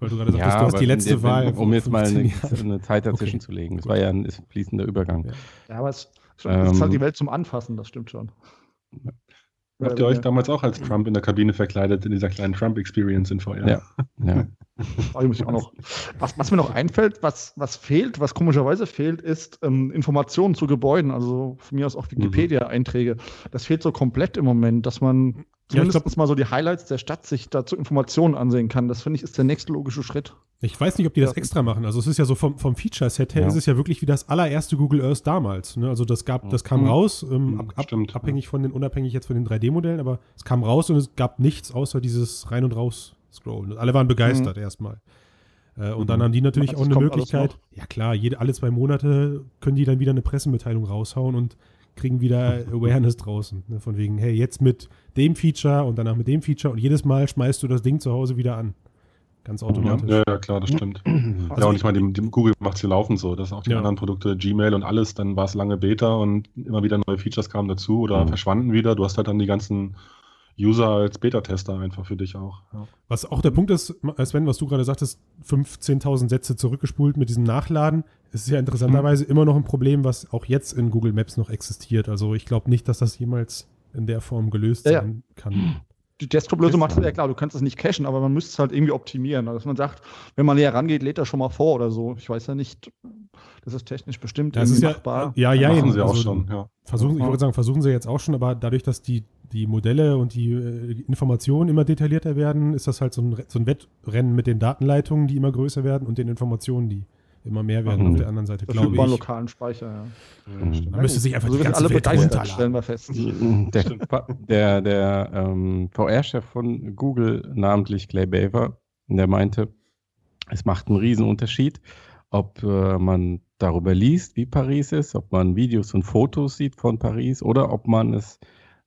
[SPEAKER 4] Weil du gerade sagtest, du hast
[SPEAKER 2] aber
[SPEAKER 4] die letzte
[SPEAKER 2] wenn-
[SPEAKER 4] Wahl.
[SPEAKER 2] Um
[SPEAKER 4] vor
[SPEAKER 2] jetzt mal
[SPEAKER 4] 15
[SPEAKER 2] eine, eine Zeit dazwischen
[SPEAKER 4] Okay,
[SPEAKER 2] zu legen. Es
[SPEAKER 4] gut.
[SPEAKER 2] war ja ein fließender Übergang.
[SPEAKER 4] Ja.
[SPEAKER 1] Ja, aber es, es ist
[SPEAKER 2] Ähm,
[SPEAKER 1] halt die Welt zum Anfassen, das stimmt schon.
[SPEAKER 3] Habt ihr euch damals auch als Trump in der Kabine verkleidet, in dieser kleinen Trump-Experience in VR?
[SPEAKER 2] Ja. Ja. *laughs*
[SPEAKER 1] Die muss ich auch noch. Was, was mir noch einfällt, was, was fehlt, was komischerweise fehlt, ist ähm, Informationen zu Gebäuden. Also von mir aus auch Wikipedia-Einträge. Das fehlt so komplett im Moment, dass man
[SPEAKER 4] Ja, ich
[SPEAKER 1] zumindest mal so die Highlights der Stadt sich dazu Informationen ansehen kann. Das finde ich ist der nächste logische Schritt.
[SPEAKER 4] Ich weiß nicht, ob die das
[SPEAKER 1] Ja.
[SPEAKER 4] extra machen. Also es ist ja so vom, vom Feature-Set her,
[SPEAKER 2] Ja.
[SPEAKER 4] ist es ja wirklich wie das allererste Google Earth damals. Ne? Also das gab, das kam
[SPEAKER 1] Mhm.
[SPEAKER 4] raus, ähm,
[SPEAKER 3] Mhm,
[SPEAKER 4] ab, ab,
[SPEAKER 3] stimmt,
[SPEAKER 4] abhängig von den, unabhängig jetzt von den 3D-Modellen, aber es kam raus und es gab nichts außer dieses Rein- und Raus-Scrollen. Und Alle waren begeistert erstmal. Äh, und dann
[SPEAKER 3] Mhm.
[SPEAKER 4] haben die natürlich
[SPEAKER 1] Das
[SPEAKER 4] auch eine Möglichkeit. Ja klar, jede, alle zwei Monate können die dann wieder eine Pressemitteilung raushauen und kriegen wieder Awareness draußen. Ne? Von wegen, hey, jetzt mit dem Feature und danach mit dem Feature und jedes Mal schmeißt du das Ding zu Hause wieder an. Ganz automatisch.
[SPEAKER 3] ja, ja, klar, das stimmt.
[SPEAKER 1] Also
[SPEAKER 3] ja, und ich meine, dem, dem Google macht es hier laufend so, dass auch die
[SPEAKER 4] Ja.
[SPEAKER 3] anderen Produkte, Gmail und alles, dann war es lange Beta und immer wieder neue Features kamen dazu oder
[SPEAKER 2] Mhm.
[SPEAKER 3] verschwanden wieder. Du hast halt dann die ganzen User als Beta-Tester einfach für dich auch. Ja.
[SPEAKER 4] Was auch der Punkt ist, Sven, was du gerade sagtest, 15.000 Sätze zurückgespult mit diesem Nachladen, ist ja interessanterweise
[SPEAKER 3] Mhm.
[SPEAKER 4] immer noch ein Problem, was auch jetzt in Google Maps noch existiert. Also ich glaube nicht, dass das jemals in der Form gelöst
[SPEAKER 1] Ja, ja.
[SPEAKER 4] sein kann.
[SPEAKER 1] Die Desktop-Lösung macht es ja klar, du kannst es nicht cachen, aber man müsste es halt irgendwie optimieren. Also dass man sagt, wenn man näher rangeht, lädt er schon mal vor oder so. Ich weiß ja nicht, das ist technisch bestimmt
[SPEAKER 4] Das ist ja,
[SPEAKER 1] machbar.
[SPEAKER 4] ja, ja,
[SPEAKER 3] Machen sie auch
[SPEAKER 4] also
[SPEAKER 3] schon, ja.
[SPEAKER 4] Versuchen, ich
[SPEAKER 1] Ja.
[SPEAKER 4] würde sagen, versuchen sie jetzt auch schon, aber dadurch, dass die, die Modelle und die äh, Informationen immer detaillierter werden, ist das halt so ein, so ein Wettrennen mit den Datenleitungen, die immer größer werden und den Informationen, die immer mehr werden
[SPEAKER 2] Mhm.
[SPEAKER 4] auf der anderen Seite, glaube ich.
[SPEAKER 1] lokalen Speicher, ja.
[SPEAKER 2] Mhm.
[SPEAKER 4] Man müsste sich einfach
[SPEAKER 1] also
[SPEAKER 4] die ganze
[SPEAKER 1] alle
[SPEAKER 4] Welt
[SPEAKER 1] begeistert,
[SPEAKER 4] runterladen.
[SPEAKER 1] stellen wir fest. *laughs*
[SPEAKER 2] Der, der, der ähm, VR-Chef von Google, namentlich Clay Baver, der meinte, es macht einen Riesenunterschied, ob äh, man darüber liest, wie Paris ist, ob man Videos und Fotos sieht von Paris oder ob man es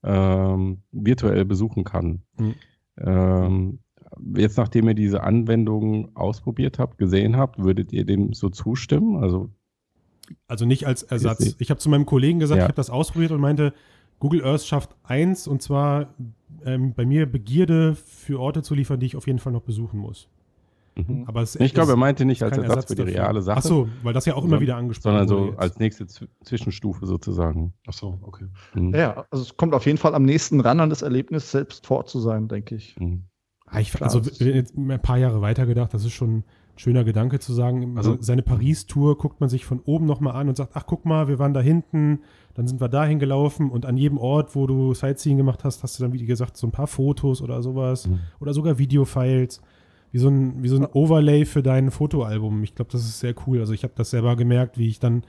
[SPEAKER 2] ähm, virtuell besuchen kann.
[SPEAKER 4] Mhm.
[SPEAKER 2] Ähm, jetzt, nachdem ihr diese Anwendung ausprobiert habt, gesehen habt, würdet ihr dem so zustimmen? Also
[SPEAKER 4] Also nicht als Ersatz. Ich habe zu meinem Kollegen gesagt,
[SPEAKER 2] Ja.
[SPEAKER 4] ich habe das ausprobiert und meinte, Google Earth schafft eins und zwar ähm, bei mir Begierde für Orte zu liefern, die ich auf jeden Fall noch besuchen muss.
[SPEAKER 2] Mhm.
[SPEAKER 4] Aber es
[SPEAKER 2] ich glaube, er meinte nicht als
[SPEAKER 4] kein
[SPEAKER 2] Ersatz für die
[SPEAKER 4] dafür.
[SPEAKER 2] reale Sache.
[SPEAKER 4] Ach so, weil das ja auch immer
[SPEAKER 2] Sondern-
[SPEAKER 4] wieder angesprochen
[SPEAKER 2] sondern so als nächste Z Zwischenstufe sozusagen.
[SPEAKER 3] Ach so, okay.
[SPEAKER 2] Mhm.
[SPEAKER 1] Ja, also es kommt auf jeden Fall am nächsten ran an das Erlebnis, selbst vor Ort zu sein, denke ich.
[SPEAKER 2] Mhm.
[SPEAKER 4] Ah, ich,
[SPEAKER 1] Klar,
[SPEAKER 4] also jetzt ein paar Jahre weiter gedacht, das ist schon ein schöner Gedanke zu sagen,
[SPEAKER 3] Also-
[SPEAKER 4] also seine Paris-Tour guckt man sich von oben nochmal an und sagt, ach guck mal, wir waren da hinten, dann sind wir dahin gelaufen und an jedem Ort, wo du Sightseeing gemacht hast, hast du dann, wie gesagt, so ein paar Fotos oder sowas
[SPEAKER 2] Mhm.
[SPEAKER 4] oder sogar Videofiles, wie so ein, wie so ein Overlay für dein Fotoalbum. Ich glaube, das ist sehr cool. Also ich habe das selber gemerkt, wie ich dann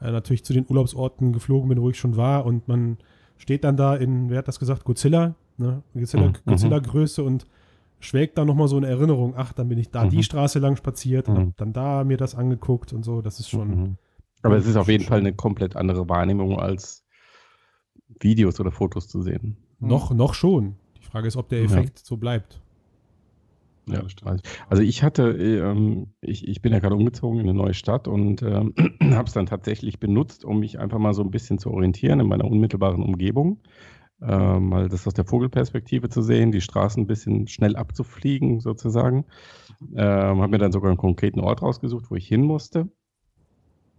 [SPEAKER 4] äh, natürlich zu den Urlaubsorten geflogen bin, wo ich schon war und man steht dann da in, wer hat das gesagt, Godzilla, ne? Godzilla,
[SPEAKER 2] Mhm.
[SPEAKER 4] Godzilla-Größe und schwelgt dann nochmal so eine Erinnerung, ach, dann bin ich da
[SPEAKER 2] Mhm.
[SPEAKER 4] die Straße lang spaziert und
[SPEAKER 2] Mhm.
[SPEAKER 4] hab dann da mir das angeguckt und so, das ist schon,
[SPEAKER 2] Mhm. Aber es ist auf jeden Fall eine komplett andere Wahrnehmung als Videos oder Fotos zu sehen.
[SPEAKER 4] noch, noch schon. Die Frage ist, ob der
[SPEAKER 2] Ja.
[SPEAKER 4] Effekt so bleibt.
[SPEAKER 3] Ja, stimmt.
[SPEAKER 2] Also- ich hatte, ähm, ich, ich bin ja gerade umgezogen in eine neue Stadt und ähm, *clears throat* habe es dann tatsächlich benutzt, um mich einfach mal so ein bisschen zu orientieren in meiner unmittelbaren Umgebung. Ähm, mal das aus der Vogelperspektive zu sehen, die Straßen ein bisschen schnell abzufliegen sozusagen. Ähm, habe mir dann sogar einen konkreten Ort rausgesucht, wo ich hin musste.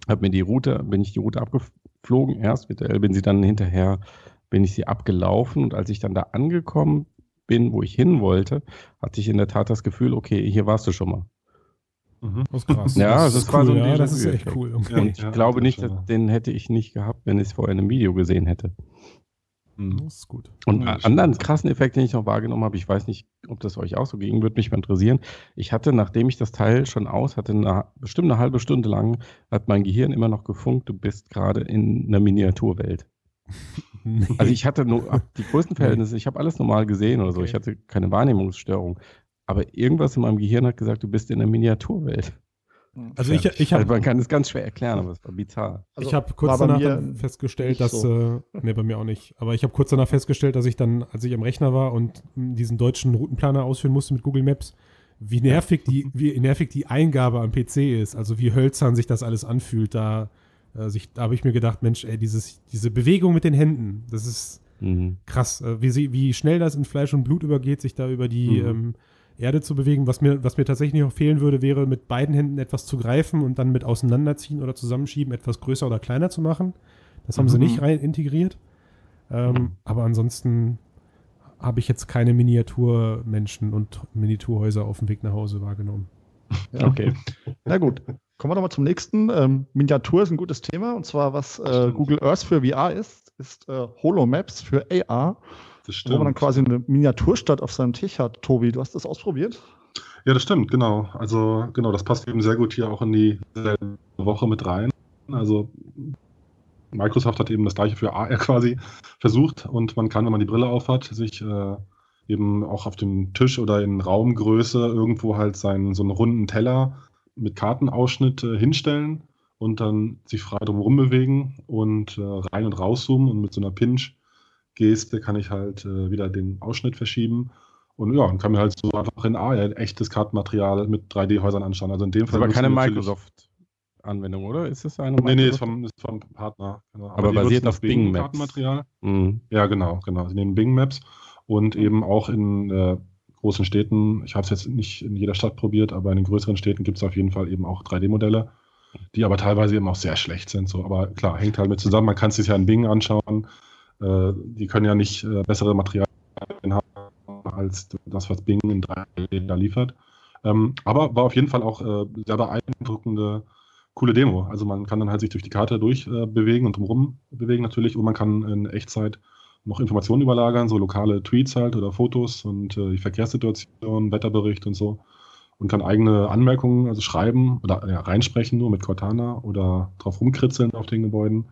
[SPEAKER 2] Habe mir die Route, bin ich die Route abgeflogen erst, virtuell bin sie dann hinterher, bin ich sie abgelaufen und als ich dann da angekommen bin, wo ich hin wollte, hatte ich in der Tat das Gefühl, okay, hier warst du schon mal.
[SPEAKER 4] Mhm. Das ist krass.
[SPEAKER 2] Ja, das, ist quasi
[SPEAKER 4] cool.
[SPEAKER 2] ein
[SPEAKER 4] ja, das ist echt cool. Okay.
[SPEAKER 2] Und ich
[SPEAKER 3] Ja,
[SPEAKER 2] glaube
[SPEAKER 3] das
[SPEAKER 2] nicht, dass, den hätte ich nicht gehabt, wenn ich es vorher in einem Video gesehen hätte.
[SPEAKER 3] Mhm.
[SPEAKER 4] Das ist gut.
[SPEAKER 2] Und
[SPEAKER 3] Ja,
[SPEAKER 2] einen
[SPEAKER 3] das
[SPEAKER 2] anderen krassen Effekt, den ich noch wahrgenommen habe, ich weiß nicht, ob das euch auch so ging, würde mich mal interessieren. Ich hatte, nachdem ich das Teil schon aus hatte, eine, bestimmt eine halbe Stunde lang, hat mein Gehirn immer noch gefunkt, du bist gerade in einer Miniaturwelt. *laughs* Also ich hatte nur die größten Verhältnisse, ich habe alles normal gesehen oder so,
[SPEAKER 4] Okay.
[SPEAKER 2] ich hatte keine Wahrnehmungsstörung. Aber irgendwas in meinem Gehirn hat gesagt, du bist in einer Miniaturwelt.
[SPEAKER 4] Also ich, ich
[SPEAKER 2] Also
[SPEAKER 4] habe
[SPEAKER 2] man kann es ganz schwer erklären, aber es war bizarr.
[SPEAKER 4] ich hab kurz
[SPEAKER 1] Also
[SPEAKER 4] danach festgestellt, dass,
[SPEAKER 1] so.
[SPEAKER 4] äh, nee, bei mir auch nicht, aber ich habe kurz danach festgestellt, dass ich dann, als ich am Rechner war und diesen deutschen Routenplaner ausführen musste mit Google Maps, wie nervig die, wie nervig die Eingabe am PC ist, also wie hölzern sich das alles anfühlt, da, äh, sich, da habe ich mir gedacht, Mensch, ey, dieses, diese Bewegung mit den Händen, das ist
[SPEAKER 2] Mhm.
[SPEAKER 4] krass, äh, wie, sie, wie schnell das in Fleisch und Blut übergeht, sich da über die
[SPEAKER 3] Mhm.
[SPEAKER 4] ähm, Erde zu bewegen. Was mir, was mir tatsächlich noch fehlen würde, wäre mit beiden Händen etwas zu greifen und dann mit auseinanderziehen oder zusammenschieben etwas größer oder kleiner zu machen. Das haben sie
[SPEAKER 3] Mhm.
[SPEAKER 4] nicht rein integriert. Ähm, aber ansonsten habe ich jetzt keine Miniaturmenschen und Miniaturhäuser auf dem Weg nach Hause wahrgenommen.
[SPEAKER 1] Ja.
[SPEAKER 2] Okay.
[SPEAKER 1] Na gut, kommen wir nochmal zum nächsten. Ähm, Miniatur ist ein gutes Thema und zwar, was äh,
[SPEAKER 3] Stimmt.
[SPEAKER 1] Google Earth für VR ist, ist äh, Holomaps für AR,
[SPEAKER 3] Das
[SPEAKER 1] wo man dann
[SPEAKER 3] stimmt.
[SPEAKER 1] quasi eine Miniaturstadt auf seinem Tisch hat. Tobi, du hast das ausprobiert?
[SPEAKER 3] Ja, das stimmt, genau. Also, genau, das passt eben sehr gut hier auch in die Woche mit rein. Also, Microsoft hat eben das gleiche für AR *laughs* quasi versucht und man kann, wenn man die Brille aufhat, sich äh, eben auch auf dem Tisch oder in Raumgröße irgendwo halt seinen, so einen runden Teller mit Kartenausschnitt äh, hinstellen und dann sich frei drumherum bewegen und äh, rein und rauszoomen und mit so einer Pinch-Geste kann ich halt äh, wieder den Ausschnitt verschieben. Und ja, und kann mir halt so einfach in AR ein echtes Kartenmaterial mit 3D-Häusern anschauen. Also in dem
[SPEAKER 2] ist aber keine Microsoft-Anwendung, oder? Ist das eine
[SPEAKER 3] Nee, nee, ist vom, ist vom Partner. Genau.
[SPEAKER 2] Aber
[SPEAKER 3] die
[SPEAKER 2] basiert auf Bing Maps.
[SPEAKER 3] Kartenmaterial.
[SPEAKER 2] Mhm.
[SPEAKER 3] Ja, genau, genau. Sie nehmen Bing Maps und eben auch in äh, großen Städten, ich habe es jetzt nicht in jeder Stadt probiert, aber in den größeren Städten gibt es auf jeden Fall eben auch 3D-Modelle, die aber teilweise eben auch sehr schlecht sind. So. Aber klar, hängt halt mit zusammen. Man kann es sich ja in Bing anschauen. Äh, die können ja nicht äh, bessere Materialien haben als das, was Bing in 3D da liefert. Ähm, aber war auf jeden Fall auch äh, sehr beeindruckende, coole Demo. Also man kann dann halt sich durch die Karte durchbewegen äh, und drumherum bewegen natürlich und man kann in Echtzeit noch Informationen überlagern, so lokale Tweets halt oder Fotos und äh, die Verkehrssituation, Wetterbericht und so. Und kann eigene Anmerkungen also schreiben oder ja, reinsprechen nur mit Cortana oder drauf rumkritzeln auf den Gebäuden.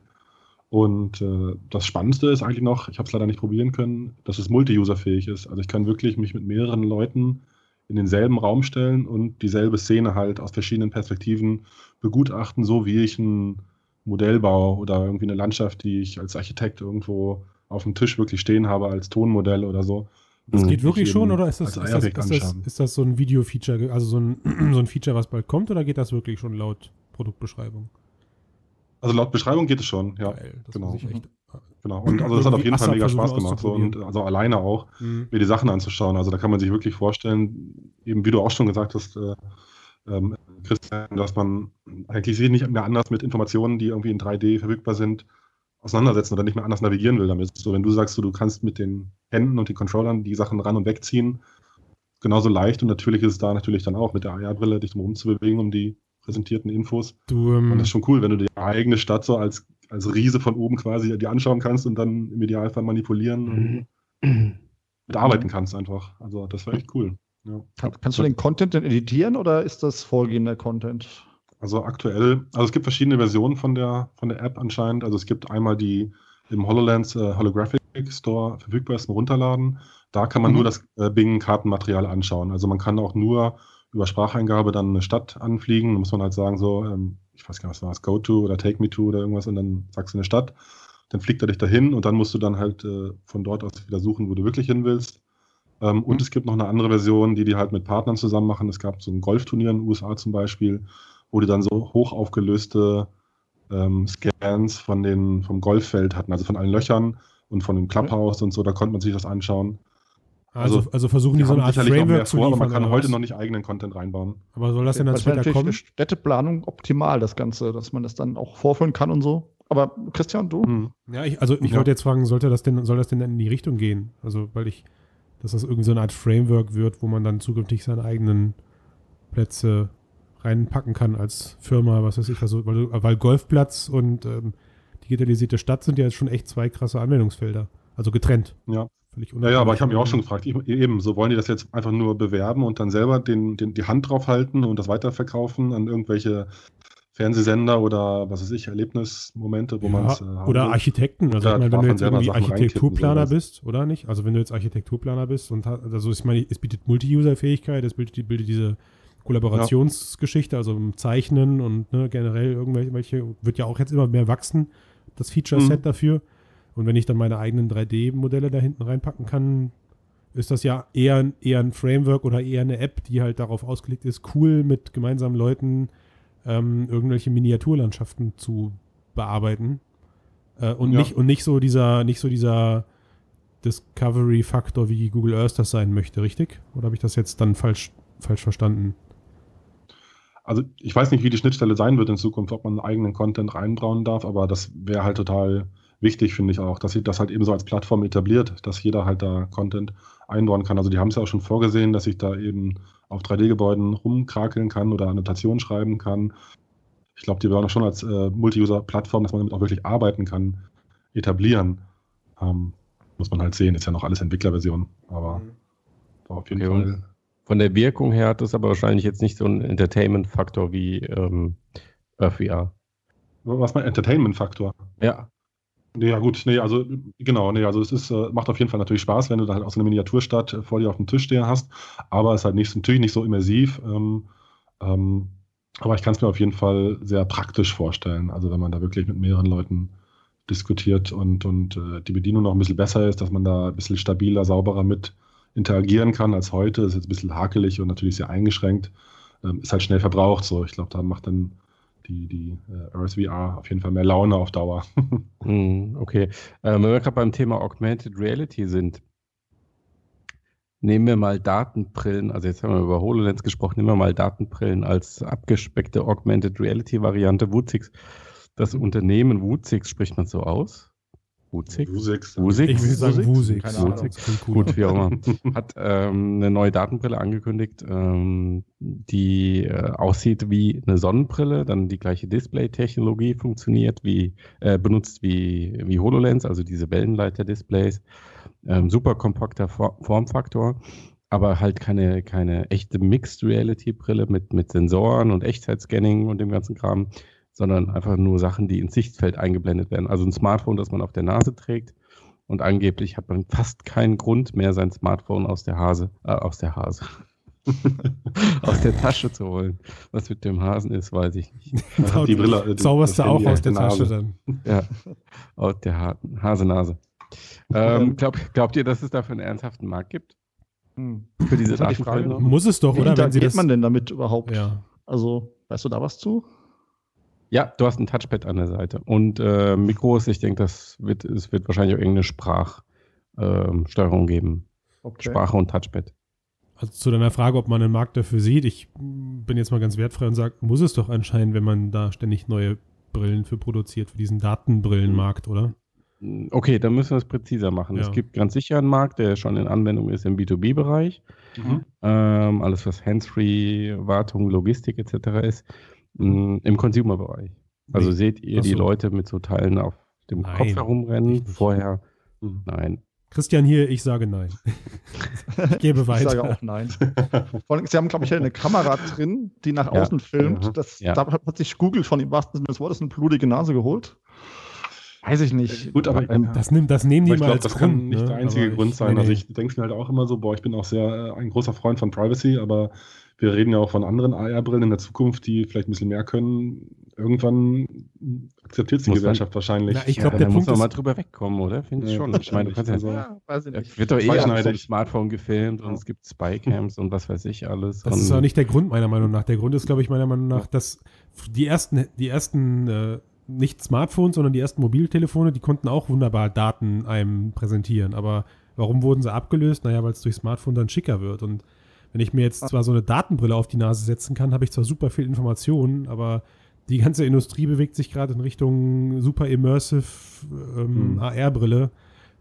[SPEAKER 3] Und äh, das Spannendste ist eigentlich noch, ich habe es leider nicht probieren können, dass es multi-user-fähig ist. Also ich kann wirklich mich mit mehreren Leuten in denselben Raum stellen und dieselbe Szene halt aus verschiedenen Perspektiven begutachten, so wie ich einen Modellbau oder irgendwie eine Landschaft, die ich als Architekt irgendwo auf dem Tisch wirklich stehen habe als Tonmodell oder so.
[SPEAKER 4] Das geht wirklich
[SPEAKER 3] Ich
[SPEAKER 4] schon oder ist das, ist das, ist, das, ist das so ein Video-Feature, also so ein, *clears throat* so ein Feature, was bald kommt oder geht das wirklich schon laut Produktbeschreibung?
[SPEAKER 3] Also laut Beschreibung geht es schon, ja.
[SPEAKER 4] Geil, das
[SPEAKER 3] genau.
[SPEAKER 4] muss ich echt.
[SPEAKER 3] Genau. Und also das hat auf jeden Fall mega Spaß gemacht. So, und also alleine auch,
[SPEAKER 4] Mhm.
[SPEAKER 3] mir die Sachen anzuschauen. Also da kann man sich wirklich vorstellen, eben wie du auch schon gesagt hast, äh, ähm, Christian, dass man eigentlich sich nicht mehr anders mit Informationen, die irgendwie in 3D verfügbar sind, auseinandersetzen oder nicht mehr anders navigieren will damit. So, wenn du sagst, so, du kannst mit den Händen und den Controllern die Sachen ran und wegziehen, genauso leicht und natürlich ist es da natürlich dann auch mit der AR-Brille, dich drum zu bewegen, um die präsentierten Infos.
[SPEAKER 4] Du, ähm,
[SPEAKER 3] Und das ist schon cool, wenn du die eigene Stadt so als, als Riese von oben quasi dir anschauen kannst und dann im Idealfall manipulieren und mitarbeiten kannst einfach. Also das war echt cool. Ja.
[SPEAKER 1] Kann, kannst du den Content denn editieren oder ist das vorgehender Content?
[SPEAKER 3] Also aktuell, also es gibt verschiedene Versionen von der, von der App anscheinend. Also es gibt einmal die im HoloLens äh, Holographic Store verfügbar ist Runterladen. Da kann man
[SPEAKER 1] Mhm.
[SPEAKER 3] nur das äh, Bing-Kartenmaterial anschauen. Also man kann auch nur über Spracheingabe dann eine Stadt anfliegen. Da muss man halt sagen, so, ähm, ich weiß gar nicht, was war es, Go to oder Take me to oder irgendwas und dann sagst du eine Stadt. Dann fliegt er dich dahin und dann musst du dann halt äh, von dort aus wieder suchen, wo du wirklich hin willst. Ähm, Und es gibt noch eine andere Version, die die halt mit Partnern zusammen machen. Es gab so ein Golfturnier in den USA zum Beispiel, wo die dann so hoch aufgelöste ähm, Scans von den, vom Golffeld hatten, also von allen Löchern und von dem Clubhouse und so, da konnte man sich das anschauen.
[SPEAKER 4] also,
[SPEAKER 3] also,
[SPEAKER 4] also versuchen die so eine Art
[SPEAKER 3] sicherlich noch mehr
[SPEAKER 4] Framework zu
[SPEAKER 3] vor,
[SPEAKER 4] liefern.
[SPEAKER 3] aber man kann heute
[SPEAKER 4] was?
[SPEAKER 3] noch nicht eigenen Content reinbauen.
[SPEAKER 4] Aber soll das denn dann später
[SPEAKER 1] natürlich
[SPEAKER 4] kommen?
[SPEAKER 1] Städteplanung optimal, das Ganze, dass man das dann auch vorführen kann und so. Aber Christian, du?
[SPEAKER 3] Hm.
[SPEAKER 4] Ja, ich, also ich
[SPEAKER 3] Ja.
[SPEAKER 4] wollte jetzt fragen, sollte das denn, soll das denn in die Richtung gehen? Also, weil ich dass das irgendwie so eine Art Framework wird, wo man dann zukünftig seine eigenen Plätze reinpacken kann als Firma, was weiß ich, also, weil, weil Golfplatz und ähm, digitalisierte Stadt sind ja jetzt schon echt zwei krasse Anwendungsfelder. Also getrennt.
[SPEAKER 3] Ja. Völlig ja, ja, aber ich habe mich auch schon gefragt, ich, eben, so wollen die das jetzt einfach nur bewerben und dann selber den, den, die Hand drauf halten und das weiterverkaufen an irgendwelche Fernsehsender oder was weiß ich, Erlebnismomente, wo
[SPEAKER 4] ja,
[SPEAKER 3] man es
[SPEAKER 4] äh, Oder Architekten. Also ich meine, wenn du jetzt irgendwie Architekturplaner bist, oder nicht? Also wenn du jetzt Architekturplaner bist und also ich meine, es bietet Multi-User-Fähigkeit, es bildet, bildet diese Kollaborationsgeschichte, also im Zeichnen und ne, generell irgendwelche, wird ja auch jetzt immer mehr wachsen, das Feature-Set mhm. dafür. Und wenn ich dann meine eigenen 3D-Modelle da hinten reinpacken kann, ist das ja eher, eher ein Framework oder eher eine App, die halt darauf ausgelegt ist, cool mit gemeinsamen Leuten ähm, irgendwelche Miniaturlandschaften zu bearbeiten. Äh, und, ja. nicht, und nicht so dieser, nicht so dieser Discovery-Faktor, wie Google Earth das sein möchte, richtig? Oder habe ich das jetzt dann falsch, falsch verstanden?
[SPEAKER 3] Also ich weiß nicht, wie die Schnittstelle sein wird in Zukunft, ob man einen eigenen Content reinbrauen darf, aber das wäre halt total wichtig, finde ich auch, dass sie das halt eben so als Plattform etabliert, dass jeder halt da Content einbauen kann. Also die haben es ja auch schon vorgesehen, dass ich da eben auf 3D-Gebäuden rumkrakeln kann oder Annotationen schreiben kann. Ich glaube, die werden auch schon als äh, Multi-User-Plattform, dass man damit auch wirklich arbeiten kann, etablieren. Ähm, muss man halt sehen, ist ja noch alles Entwicklerversion, aber mhm.
[SPEAKER 2] auf jeden okay, Fall von der Wirkung her hat das aber wahrscheinlich jetzt nicht so einen Entertainment-Faktor wie ähm, VR.
[SPEAKER 3] Was mein Entertainment-Faktor?
[SPEAKER 2] Ja.
[SPEAKER 3] Nee, ja gut, nee, also genau, nee, also es ist, äh, macht auf jeden Fall natürlich Spaß, wenn du da halt auch so eine Miniaturstadt äh, vor dir auf dem Tisch stehen hast, aber es ist halt nicht, natürlich nicht so immersiv. Ähm, ähm, aber ich kann es mir auf jeden Fall sehr praktisch vorstellen. Also wenn man da wirklich mit mehreren Leuten diskutiert und, und äh, die Bedienung noch ein bisschen besser ist, dass man da ein bisschen stabiler, sauberer mit interagieren kann als heute. Ist jetzt ein bisschen hakelig und natürlich sehr eingeschränkt. Ähm, ist halt schnell verbraucht. So, ich glaube, da macht dann die, die äh, RSVR auf jeden Fall mehr Laune auf Dauer.
[SPEAKER 2] mm, *laughs* okay. Ähm, wenn wir gerade beim Thema Augmented Reality sind, nehmen wir mal Datenbrillen, also jetzt haben wir über HoloLens gesprochen, nehmen wir mal Datenbrillen als abgespeckte Augmented Reality Variante Wuzix. Das Unternehmen Wuzix spricht man so aus? Wuzig?
[SPEAKER 3] Wusix.
[SPEAKER 2] Wusix?
[SPEAKER 4] Ich würde sagen Wusix.
[SPEAKER 2] Wusix. Gut, wie auch immer. Hat ähm, eine neue Datenbrille angekündigt, ähm, die äh, aussieht wie eine Sonnenbrille, dann die gleiche Display-Technologie funktioniert, wie äh, benutzt wie, wie HoloLens, also diese Wellenleiter-Displays. Ähm, super kompakter For Formfaktor aber halt keine, keine echte Mixed Reality Brille mit, mit Sensoren und Echtzeitscanning und dem ganzen Kram, sondern einfach nur Sachen, die ins Sichtfeld eingeblendet werden. Also ein Smartphone, das man auf der Nase trägt. Und angeblich hat man fast keinen Grund mehr, sein Smartphone aus der Hase, äh, aus der Hase, *laughs* aus der Tasche zu holen. Was mit dem Hasen ist, weiß ich nicht. *laughs*
[SPEAKER 4] die Brille. Die, Zauberst du auch aus der Tasche Nase. dann. *laughs*
[SPEAKER 2] Ja, aus der ha Hasenase. Ähm, glaub, glaubt ihr, dass es dafür einen ernsthaften Markt gibt?
[SPEAKER 1] Hm. Für diese Frage.
[SPEAKER 4] Muss es doch,
[SPEAKER 1] Wie
[SPEAKER 4] oder?
[SPEAKER 1] Wie geht man denn damit überhaupt?
[SPEAKER 4] Ja.
[SPEAKER 1] Also, weißt du da was zu?
[SPEAKER 2] Ja, du hast ein Touchpad an der Seite. Und äh, Mikros, ich denke, das wird, es wird wahrscheinlich auch irgendeine Sprachsteuerung ähm, geben. Okay. Sprache und Touchpad.
[SPEAKER 4] Also zu deiner Frage, ob man einen Markt dafür sieht, ich bin jetzt mal ganz wertfrei und sage, muss es doch anscheinend, wenn man da ständig neue Brillen für produziert, für diesen Datenbrillenmarkt, oder?
[SPEAKER 2] Okay, dann müssen wir es präziser machen. Ja. Es gibt ganz sicher einen Markt, der schon in Anwendung ist im B2B-Bereich. Mhm. Ähm, alles, was Hands-Free, Wartung, Logistik etc. ist. Mm, Im Consumer-Bereich. Also nee. seht ihr so. die Leute mit so Teilen auf dem nein. Kopf herumrennen? Vorher? Hm. Nein.
[SPEAKER 4] Christian hier, ich sage nein. *laughs* ich gebe weiter. Ich
[SPEAKER 1] sage auch nein. Vor allem, Sie haben, glaube ich, eine Kamera drin, die nach ja. außen filmt. Das, ja. Da hat sich Google von dem wahrsten Sinne des Wortes eine blutige Nase geholt. Weiß ich nicht.
[SPEAKER 3] Gut, aber
[SPEAKER 4] ähm, das, nimmt, das nehmen die mal glaub, als
[SPEAKER 3] das Grund, kann nicht ne? der einzige aber Grund ich, sein. Also ich denke mir halt auch immer so, boah, ich bin auch sehr äh, ein großer Freund von Privacy, aber wir reden ja auch von anderen AR-Brillen in der Zukunft, die vielleicht ein bisschen mehr können. Irgendwann akzeptiert es die Gesellschaft man, wahrscheinlich.
[SPEAKER 2] Na, ich glaube, ja, da muss man mal drüber wegkommen, oder? Finde ich ja, schon. Ich meine, du kannst ja, so, ja, weiß ich nicht. wird doch eh auf Smartphone gefilmt und es gibt Spycams und was weiß ich alles.
[SPEAKER 4] Das ist auch nicht der Grund, meiner Meinung nach. Der Grund ist, glaube ich, meiner Meinung nach, dass die ersten, die ersten äh, nicht Smartphones, sondern die ersten Mobiltelefone, die konnten auch wunderbar Daten einem präsentieren. Aber warum wurden sie abgelöst? Naja, weil es durch Smartphone dann schicker wird. Und wenn ich mir jetzt zwar so eine Datenbrille auf die Nase setzen kann, habe ich zwar super viel Informationen, aber die ganze Industrie bewegt sich gerade in Richtung super immersive ähm, mhm. AR-Brille.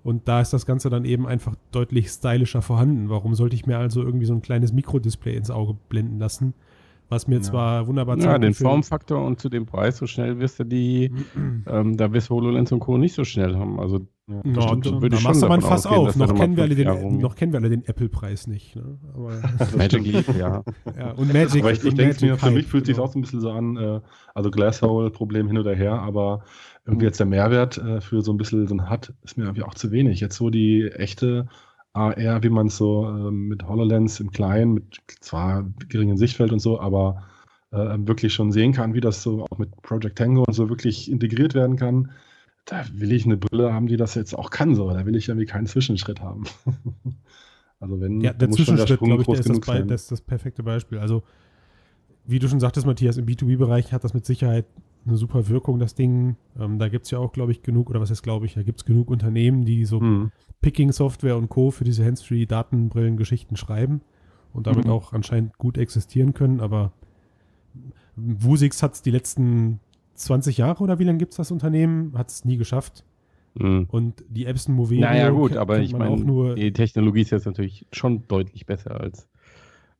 [SPEAKER 4] Und da ist das Ganze dann eben einfach deutlich stylischer vorhanden. Warum sollte ich mir also irgendwie so ein kleines Mikrodisplay ins Auge blenden lassen? Was mir
[SPEAKER 3] Ja.
[SPEAKER 4] zwar wunderbar
[SPEAKER 2] Ja, den Formfaktor und zu dem Preis, so schnell wirst du die, *clears throat* ähm, da wirst du HoloLens und Co. nicht so schnell haben. Also
[SPEAKER 3] Ja,
[SPEAKER 4] Ja, da,
[SPEAKER 3] schon.
[SPEAKER 2] würde
[SPEAKER 4] da
[SPEAKER 2] ich
[SPEAKER 4] machst du
[SPEAKER 2] schon
[SPEAKER 4] aber ein Fass
[SPEAKER 2] ausgehen,
[SPEAKER 4] auf. Noch kennen, wir
[SPEAKER 2] mal
[SPEAKER 4] alle den, noch kennen wir alle den Apple-Preis nicht. Ne? Aber, *laughs* *laughs*
[SPEAKER 2] Magic Leap, ja. *laughs*
[SPEAKER 4] ja, und Magic.
[SPEAKER 3] Aber ich, ich
[SPEAKER 4] und
[SPEAKER 3] denke mir, für mich fühlt es sich
[SPEAKER 4] genau.
[SPEAKER 3] auch so ein bisschen so an, äh, also Glasshole-Problem hin oder her, aber irgendwie
[SPEAKER 2] Mhm.
[SPEAKER 3] jetzt der Mehrwert äh, für so ein bisschen so ein HUD ist mir irgendwie auch zu wenig. Jetzt so die echte AR, wie man es so ähm, mit HoloLens im Kleinen, mit zwar geringem Sichtfeld und so, aber äh, wirklich schon sehen kann, wie das so auch mit Project Tango und so wirklich integriert werden kann. Da will ich eine Brille haben, die das jetzt auch kann, so. Da will ich irgendwie keinen Zwischenschritt haben. *laughs* also wenn
[SPEAKER 4] Ja, der Zwischenschritt, glaube ich, der ist das,
[SPEAKER 3] genug
[SPEAKER 4] Be-
[SPEAKER 3] sein.
[SPEAKER 4] das ist das perfekte Beispiel. Also, wie du schon sagtest, Matthias, im B2B-Bereich hat das mit Sicherheit eine super Wirkung, das Ding. Ähm, da gibt es ja auch, glaube ich, genug, oder was ist, glaube ich, da gibt es genug Unternehmen, die so
[SPEAKER 3] Hm.
[SPEAKER 4] Picking-Software und Co. für diese Handsfree-Datenbrillen-Geschichten schreiben und damit
[SPEAKER 3] Mhm.
[SPEAKER 4] auch anscheinend gut existieren können, aber Wusix hat es die letzten 20 Jahre oder wie lange gibt es das Unternehmen? Hat es nie geschafft.
[SPEAKER 2] Mhm.
[SPEAKER 4] Und die Epson Movero
[SPEAKER 2] Naja, gut, aber ich meine, die Technologie ist jetzt natürlich schon deutlich besser als.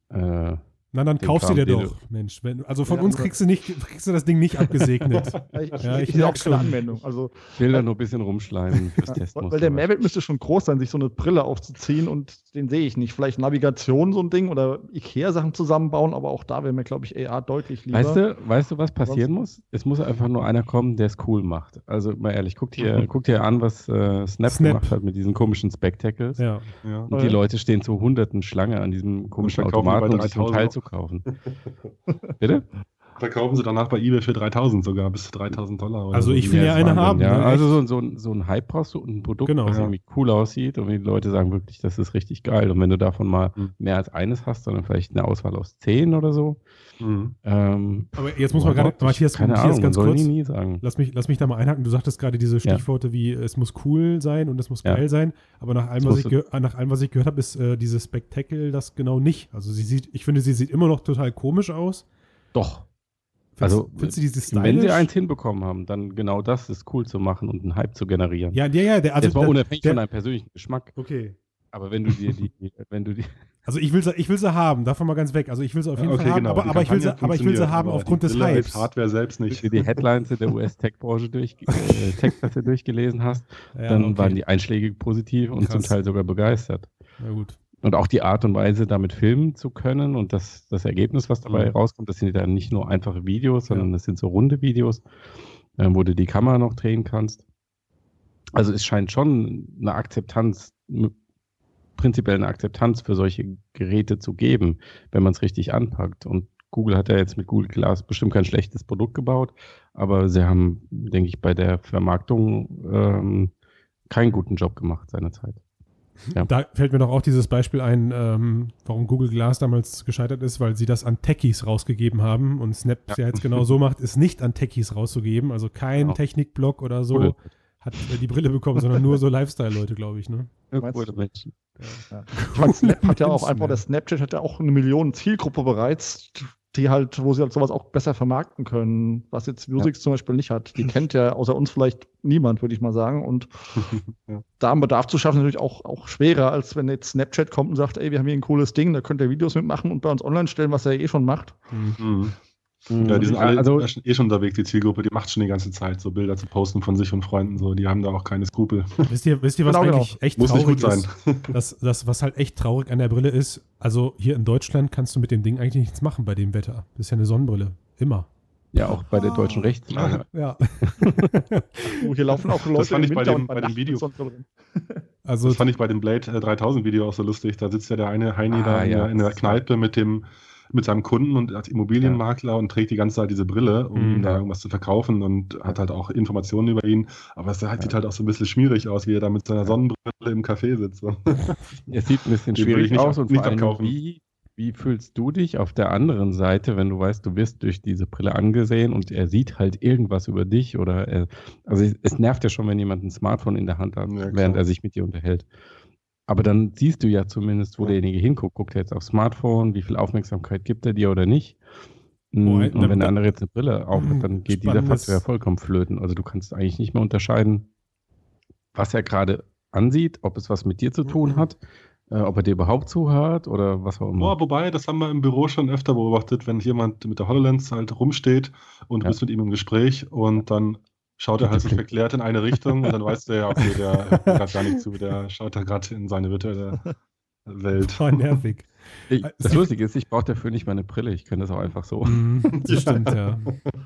[SPEAKER 2] Äh,
[SPEAKER 4] Na, dann
[SPEAKER 2] den
[SPEAKER 4] kaufst du dir doch, Mensch. Wenn, also von
[SPEAKER 1] Ja,
[SPEAKER 4] uns kriegst du, nicht, kriegst du das Ding nicht abgesegnet. *laughs*
[SPEAKER 1] Ich, ich,
[SPEAKER 4] Ja,
[SPEAKER 1] ich,
[SPEAKER 4] ich
[SPEAKER 1] auch keine. Anwendung. Also,
[SPEAKER 2] ich will da nur ein bisschen rumschleimen fürs
[SPEAKER 1] ja, *laughs*
[SPEAKER 2] Testen.
[SPEAKER 1] weil der Mehrwert müsste schon groß sein, sich so eine Brille aufzuziehen und den sehe ich nicht. Vielleicht Navigation so ein Ding oder Ikea-Sachen zusammenbauen, aber auch da wäre mir, glaube ich, AR deutlich lieber.
[SPEAKER 2] Weißt du, weißt du, was passieren muss? Es muss einfach nur einer kommen, der es cool macht. Also mal ehrlich, guck dir, guck dir an, was äh, Snap,
[SPEAKER 4] Snap.
[SPEAKER 2] gemacht hat mit diesen komischen Spectacles.
[SPEAKER 4] ja.
[SPEAKER 3] Ja.
[SPEAKER 2] Und die. Leute stehen zu hunderten Schlange an diesem komischen Automaten, um sich
[SPEAKER 3] 3000
[SPEAKER 2] Teil zu kaufen. Bitte? *laughs*
[SPEAKER 3] Verkaufen sie danach bei eBay für 3000 sogar, bis zu 3000 Dollar. Oder
[SPEAKER 4] Also
[SPEAKER 3] so.
[SPEAKER 4] ich will ja eine
[SPEAKER 2] Wahnsinn,
[SPEAKER 4] haben,
[SPEAKER 2] Ja.
[SPEAKER 4] ne?
[SPEAKER 2] Also so, so, ein- so ein Hype brauchst du und ein Produkt,
[SPEAKER 4] Genau.
[SPEAKER 2] was
[SPEAKER 3] Ja.
[SPEAKER 2] irgendwie cool aussieht und die Leute sagen wirklich, das ist richtig geil. Und wenn du davon mal
[SPEAKER 3] Mhm.
[SPEAKER 2] mehr als eines hast, sondern vielleicht eine Auswahl aus zehn oder so.
[SPEAKER 3] Mhm.
[SPEAKER 2] Ähm,
[SPEAKER 4] Aber jetzt muss man gerade, Matthias,
[SPEAKER 2] keine
[SPEAKER 4] Matthias
[SPEAKER 2] Ahnung,
[SPEAKER 4] ganz kurz.
[SPEAKER 2] nie, nie sagen.
[SPEAKER 4] Lass mich, lass mich da mal einhaken. Du sagtest gerade diese
[SPEAKER 2] Ja.
[SPEAKER 4] Stichworte wie es muss cool sein und es muss
[SPEAKER 2] Ja.
[SPEAKER 4] geil sein. Aber nach allem, was ich, nach allem, was ich gehört habe, ist äh, dieses Spectacle das genau nicht. Also sie sieht, ich finde, sie sieht immer noch total komisch aus.
[SPEAKER 2] Doch. Also,
[SPEAKER 4] findest du dieses
[SPEAKER 2] Wenn sie
[SPEAKER 4] stylisch?
[SPEAKER 2] eins hinbekommen haben, dann genau das ist cool zu machen und einen Hype zu generieren.
[SPEAKER 4] Ja, ja, ja. Der, also,
[SPEAKER 2] Jetzt mal unabhängig
[SPEAKER 4] der,
[SPEAKER 2] von deinem persönlichen Geschmack.
[SPEAKER 4] Okay.
[SPEAKER 2] Aber wenn du dir die, *laughs* wenn du die,
[SPEAKER 4] Also ich will sie, ich will sie haben, davon mal ganz weg. Also ich will sie auf jeden
[SPEAKER 3] Okay,
[SPEAKER 4] Fall haben,
[SPEAKER 3] genau,
[SPEAKER 4] aber,
[SPEAKER 3] die
[SPEAKER 4] aber, ich will sie, aber ich will sie haben
[SPEAKER 3] aber
[SPEAKER 4] aufgrund
[SPEAKER 3] die
[SPEAKER 4] des Hypes.
[SPEAKER 3] Hardware selbst
[SPEAKER 2] wenn
[SPEAKER 3] nicht.
[SPEAKER 2] du die Headlines in der US-Tech-Branche durch, *laughs* äh, durchgelesen hast,
[SPEAKER 4] Ja,
[SPEAKER 2] dann
[SPEAKER 4] okay.
[SPEAKER 2] waren die Einschläge positiv und zum
[SPEAKER 4] Krass.
[SPEAKER 2] Teil sogar begeistert.
[SPEAKER 4] Na gut.
[SPEAKER 2] Und auch die Art und Weise, damit filmen zu können und das, das Ergebnis, was dabei
[SPEAKER 3] Mhm.
[SPEAKER 2] rauskommt, das sind dann nicht nur einfache Videos, sondern das sind so runde Videos, äh, wo du die Kamera noch drehen kannst. Also es scheint schon eine Akzeptanz, prinzipiell eine Akzeptanz für solche Geräte zu geben, wenn man es richtig anpackt. Und Google hat ja jetzt mit Google Glass bestimmt kein schlechtes Produkt gebaut, aber sie haben, denke ich, bei der Vermarktung ähm, keinen guten Job gemacht seinerzeit. Ja.
[SPEAKER 4] Da fällt mir doch auch dieses Beispiel ein, ähm, warum Google Glass damals gescheitert ist, weil sie das an Techies rausgegeben haben und Snap ja. ja jetzt genau so macht, ist nicht an Techies rauszugeben. Also kein
[SPEAKER 2] Genau.
[SPEAKER 4] Technikblog oder so
[SPEAKER 2] Coole.
[SPEAKER 4] hat äh, die Brille bekommen, sondern nur so Lifestyle-Leute, glaube ich. Ne?
[SPEAKER 2] Coole? Menschen.
[SPEAKER 1] Ja. Ich meine, Snap hat ja *laughs* auch einfach,
[SPEAKER 4] ja.
[SPEAKER 1] der Snapchat hat ja auch eine Millionen Zielgruppe bereits, die halt, wo sie halt sowas auch besser vermarkten können, was jetzt Music zum Beispiel nicht hat. Die *laughs* kennt ja außer uns vielleicht niemand, würde ich mal sagen. Und *laughs*
[SPEAKER 3] Ja.
[SPEAKER 1] da einen Bedarf zu schaffen, ist natürlich auch, auch schwerer, als wenn jetzt Snapchat kommt und sagt, ey, wir haben hier ein cooles Ding, da könnt ihr Videos mitmachen und bei uns online stellen, was er eh schon macht.
[SPEAKER 3] Mhm. Ja, die sind alle
[SPEAKER 2] also,
[SPEAKER 3] eh schon unterwegs, die Zielgruppe, die macht schon die ganze Zeit so Bilder zu posten von sich und Freunden, so, die haben da auch keine Skrupel. *laughs*
[SPEAKER 4] Wisst ihr, wisst ihr was
[SPEAKER 1] Genau, genau.
[SPEAKER 4] eigentlich echt
[SPEAKER 3] Muss nicht
[SPEAKER 4] traurig
[SPEAKER 3] gut sein.
[SPEAKER 4] ist? Das, das, was halt echt traurig an der Brille ist, also hier in Deutschland kannst du mit dem Ding eigentlich nichts machen bei dem Wetter. Das ist ja eine Sonnenbrille. Immer.
[SPEAKER 2] ja, auch bei der deutschen Rechtslage. *laughs*
[SPEAKER 4] Ja.
[SPEAKER 1] Oh, hier laufen auch Leute
[SPEAKER 3] fand
[SPEAKER 1] im
[SPEAKER 3] ich bei dem- bei dem Video. *laughs*
[SPEAKER 4] Also
[SPEAKER 3] Das fand ich bei dem Blade äh, 3000 Video auch so lustig. Da sitzt ja der eine Heini
[SPEAKER 2] Ah,
[SPEAKER 3] da in,
[SPEAKER 2] ja.
[SPEAKER 3] der, in der Kneipe mit dem mit seinem Kunden und als Immobilienmakler und trägt die ganze Zeit diese Brille, um
[SPEAKER 4] Mhm.
[SPEAKER 3] da irgendwas zu verkaufen und hat halt auch Informationen über ihn. Aber es halt, sieht halt auch so ein bisschen schmierig aus, wie er da mit seiner Sonnenbrille im Café sitzt.
[SPEAKER 2] Es *laughs* sieht ein bisschen schwierig
[SPEAKER 3] ich nicht
[SPEAKER 2] aus und
[SPEAKER 3] nicht
[SPEAKER 2] vor allem, wie, wie fühlst du dich auf der anderen Seite, wenn du weißt, du wirst durch diese Brille angesehen und er sieht halt irgendwas über dich oder er, also es, nervt ja schon, wenn jemand ein Smartphone in der Hand hat,
[SPEAKER 3] Ja,
[SPEAKER 2] während er sich mit dir unterhält. Aber dann siehst du ja zumindest, wo derjenige hinguckt. Guckt er jetzt aufs Smartphone, wie viel Aufmerksamkeit gibt er dir oder nicht?
[SPEAKER 4] Boah,
[SPEAKER 2] und wenn der andere jetzt eine Brille auf hat, dann geht dieser Faktor ja vollkommen flöten. Also du kannst eigentlich nicht mehr unterscheiden, was er gerade ansieht, ob es was mit dir zu tun hat, äh, ob er dir überhaupt zuhört oder was auch immer.
[SPEAKER 3] Boah, wobei, das haben wir im Büro schon öfter beobachtet, wenn jemand mit der HoloLens halt rumsteht und du
[SPEAKER 2] Ja.
[SPEAKER 3] bist mit ihm im Gespräch und dann schaut er halt sich *laughs* verklärt in eine Richtung und dann weißt du ja, okay, der hört gerade gar nicht zu, der schaut da gerade in seine virtuelle Welt.
[SPEAKER 4] War nervig.
[SPEAKER 2] Ich,
[SPEAKER 4] Äh,
[SPEAKER 2] das Lustige ist, ich brauche dafür nicht meine Brille. Ich kann das auch einfach so.
[SPEAKER 4] Mhm, *laughs* das stimmt, ja.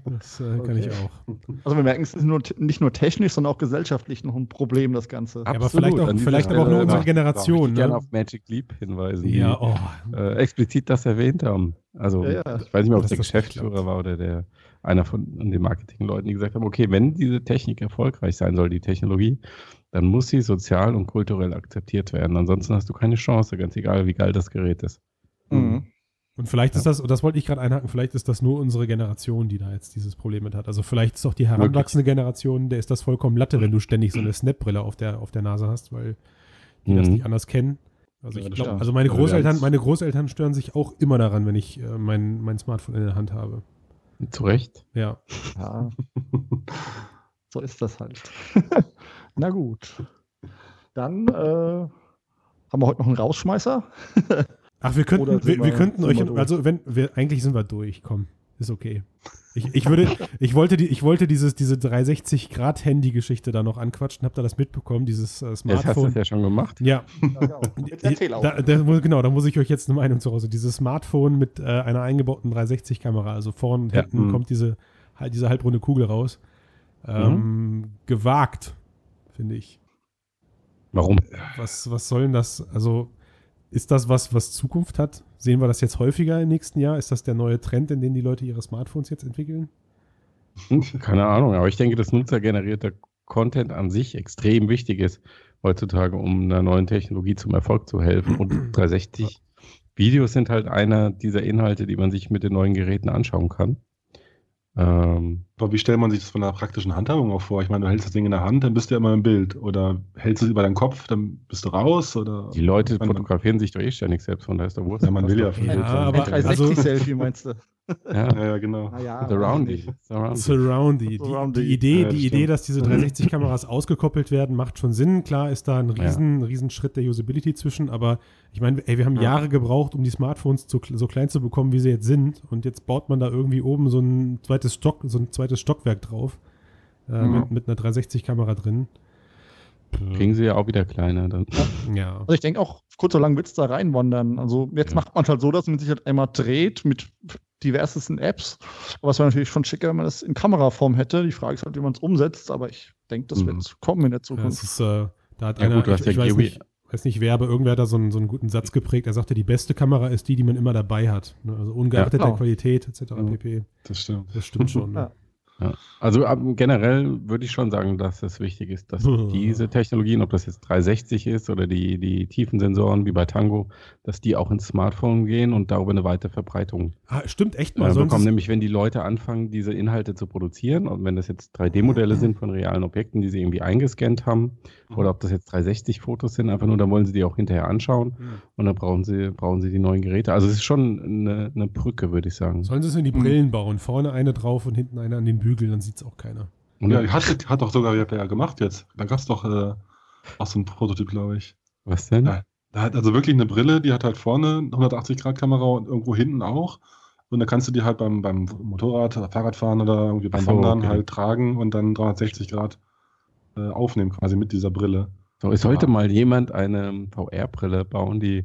[SPEAKER 4] Das äh, kann ich
[SPEAKER 1] Okay.
[SPEAKER 4] auch.
[SPEAKER 1] Also wir merken, es ist nur, nicht nur technisch, sondern auch gesellschaftlich noch ein Problem, das Ganze.
[SPEAKER 4] Ja, aber vielleicht auch, vielleicht aber auch nur unsere Generation.
[SPEAKER 2] ich gerne
[SPEAKER 4] Ne?
[SPEAKER 2] auf Magic Leap hinweisen, die
[SPEAKER 4] Ja, oh.
[SPEAKER 2] äh, explizit das erwähnt haben. Also
[SPEAKER 1] Ja, ja.
[SPEAKER 2] ich weiß nicht mehr, ob der
[SPEAKER 4] das nicht
[SPEAKER 2] Geschäftsführer war oder der einer von den Marketingleuten, die gesagt haben, okay, wenn diese Technik erfolgreich sein soll, die Technologie, dann muss sie sozial und kulturell akzeptiert werden. Ansonsten hast du keine Chance, ganz egal, wie geil das Gerät ist.
[SPEAKER 1] Mhm.
[SPEAKER 4] Und vielleicht ist das, und das wollte ich gerade einhaken, vielleicht ist das nur unsere Generation, die da jetzt dieses Problem mit hat. Also vielleicht ist auch die heranwachsende Generation, der ist das vollkommen Latte, wenn du ständig so eine Snap-Brille auf der, auf der Nase hast, weil die das
[SPEAKER 2] Mhm.
[SPEAKER 4] nicht anders kennen. Also
[SPEAKER 3] Ja,
[SPEAKER 4] ich
[SPEAKER 3] das
[SPEAKER 4] glaube,
[SPEAKER 3] stimmt.
[SPEAKER 4] also meine Großeltern, meine Großeltern stören sich auch immer daran, wenn ich äh, mein, mein Smartphone in der Hand habe.
[SPEAKER 2] Zu Recht.
[SPEAKER 4] Ja.
[SPEAKER 1] Ja, *laughs* so ist das halt. *laughs* Na gut. Dann äh, haben wir heute noch einen Rausschmeißer.
[SPEAKER 4] Ach, wir könnten, wir, wir
[SPEAKER 1] wir-
[SPEAKER 4] könnten euch, also wenn wir, eigentlich sind wir durch, komm, ist okay. Ich, ich würde, ich wollte die, ich wollte dieses, diese 360-Grad-Handy-Geschichte da noch anquatschen, habt ihr das mitbekommen, dieses äh,
[SPEAKER 2] Jetzt hast du
[SPEAKER 4] Smartphone?
[SPEAKER 2] es ja schon gemacht.
[SPEAKER 4] Ja,
[SPEAKER 1] Jetzt erzähl auch.
[SPEAKER 4] da, da, genau, da muss ich euch jetzt eine Meinung zu Hause. Dieses Smartphone mit äh, einer eingebauten 360-Kamera, also vorne und
[SPEAKER 2] Ja,
[SPEAKER 4] hinten
[SPEAKER 3] mh.
[SPEAKER 4] kommt diese, halt diese halbrunde Kugel raus. Ähm, Gewagt, finde ich.
[SPEAKER 2] Warum?
[SPEAKER 4] Was, was soll denn das? Also, ist das was, was Zukunft hat? Sehen wir das jetzt häufiger im nächsten Jahr? Ist das der neue Trend, in den die Leute ihre Smartphones jetzt entwickeln?
[SPEAKER 2] Hm, Keine Ahnung, aber ich denke, dass nutzergenerierter Content an sich extrem wichtig ist heutzutage, um einer neuen Technologie zum Erfolg zu helfen. Und *clears throat* 360 Videos sind halt einer dieser Inhalte, die man sich mit den neuen Geräten anschauen kann. Ähm,
[SPEAKER 3] Aber wie stellt man sich das von einer praktischen Handhabung auch vor? Ich meine, du hältst das Ding in der Hand, dann bist du ja immer im Bild. Oder hältst du es über deinen Kopf, dann bist du raus? Oder
[SPEAKER 2] die Leute
[SPEAKER 3] meine,
[SPEAKER 2] fotografieren sich doch eh ständig selbst, von da ist der Wurst.
[SPEAKER 3] Ja, man will ja
[SPEAKER 4] Ja, aber-
[SPEAKER 1] Ein
[SPEAKER 4] also-
[SPEAKER 1] 360-Selfie meinst du? *laughs*
[SPEAKER 2] Ja,
[SPEAKER 3] Ja, ja, genau.
[SPEAKER 1] Naja,
[SPEAKER 2] Surroundy. Surroundy.
[SPEAKER 4] Die, die Idee,
[SPEAKER 3] Ja,
[SPEAKER 4] die Idee, dass diese 360-Kameras ausgekoppelt werden, macht schon Sinn. Klar ist da ein
[SPEAKER 2] Ja.
[SPEAKER 4] riesen, riesen Schritt der Usability zwischen, aber ich meine, ey, wir haben
[SPEAKER 3] Ja.
[SPEAKER 4] Jahre gebraucht, um die Smartphones zu, so klein zu bekommen, wie sie jetzt sind. Und jetzt baut man da irgendwie oben so ein zweites Stock, so ein zweites Stockwerk drauf. Äh,
[SPEAKER 3] Mhm.
[SPEAKER 4] mit, mit einer 360-Kamera drin.
[SPEAKER 2] Kriegen sie ja auch wieder kleiner. Dann.
[SPEAKER 4] Ja.
[SPEAKER 1] Also ich denke auch, kurz oder lang wird es da reinwandern. Also jetzt
[SPEAKER 2] Ja.
[SPEAKER 1] macht man es halt so, dass man sich halt einmal dreht mit diversesten Apps. Aber es wäre natürlich schon schicker, wenn man das in Kameraform hätte. Die Frage ist halt, wie man es umsetzt, aber ich denke, das
[SPEAKER 2] Mhm.
[SPEAKER 1] wird kommen in der
[SPEAKER 4] Ja,
[SPEAKER 1] Zukunft.
[SPEAKER 4] es ist, äh, da hat
[SPEAKER 2] Ja,
[SPEAKER 4] einer,
[SPEAKER 2] gut,
[SPEAKER 4] ich,
[SPEAKER 2] ja
[SPEAKER 4] ich weiß, nicht, weiß nicht wer, aber irgendwer hat da so einen, so einen guten Satz geprägt. Er sagte, die beste Kamera ist die, die man immer dabei hat. Ne? Also ungeachtet
[SPEAKER 1] Ja,
[SPEAKER 4] der. Qualität etc. Pp.
[SPEAKER 3] Das stimmt.
[SPEAKER 4] Das stimmt schon. Ne?
[SPEAKER 1] Ja.
[SPEAKER 2] Also ab, generell würde ich schon sagen, dass es wichtig ist, dass diese Technologien, ob das jetzt 360 ist oder die, die Tiefensensoren wie bei Tango, dass die auch ins Smartphone gehen und darüber eine weite Verbreitung
[SPEAKER 4] Ah, stimmt, echt
[SPEAKER 2] äh,
[SPEAKER 4] mal. Sollen
[SPEAKER 2] bekommen. Nämlich, wenn die Leute anfangen, diese Inhalte zu produzieren und wenn das jetzt 3D-Modelle sind von realen Objekten, die sie irgendwie eingescannt haben, oder ob das jetzt 360-Fotos sind, einfach nur, dann wollen sie die auch hinterher anschauen und dann brauchen sie, brauchen sie die neuen Geräte. Also es ist schon eine, eine Brücke, würde ich sagen.
[SPEAKER 4] Sollen sie es in die Brillen bauen? Vorne eine drauf und hinten eine an den Bügeln, dann sieht es auch keiner.
[SPEAKER 2] Und
[SPEAKER 3] Ja, hat, hat doch sogar ja gemacht jetzt. Da gab es doch äh, auch so einen Prototyp, glaube ich.
[SPEAKER 2] was denn?
[SPEAKER 3] Ja. Da hat also wirklich eine Brille, die hat halt vorne eine 180-Grad-Kamera und irgendwo hinten auch. Und da kannst du die halt beim, beim Motorrad, Fahrradfahren oder irgendwie beim
[SPEAKER 2] so,
[SPEAKER 3] Wandern
[SPEAKER 2] okay.
[SPEAKER 3] halt tragen und dann 360 Grad äh, aufnehmen, quasi mit dieser Brille.
[SPEAKER 2] So, es sollte
[SPEAKER 3] Ja.
[SPEAKER 2] mal jemand eine VR-Brille bauen, die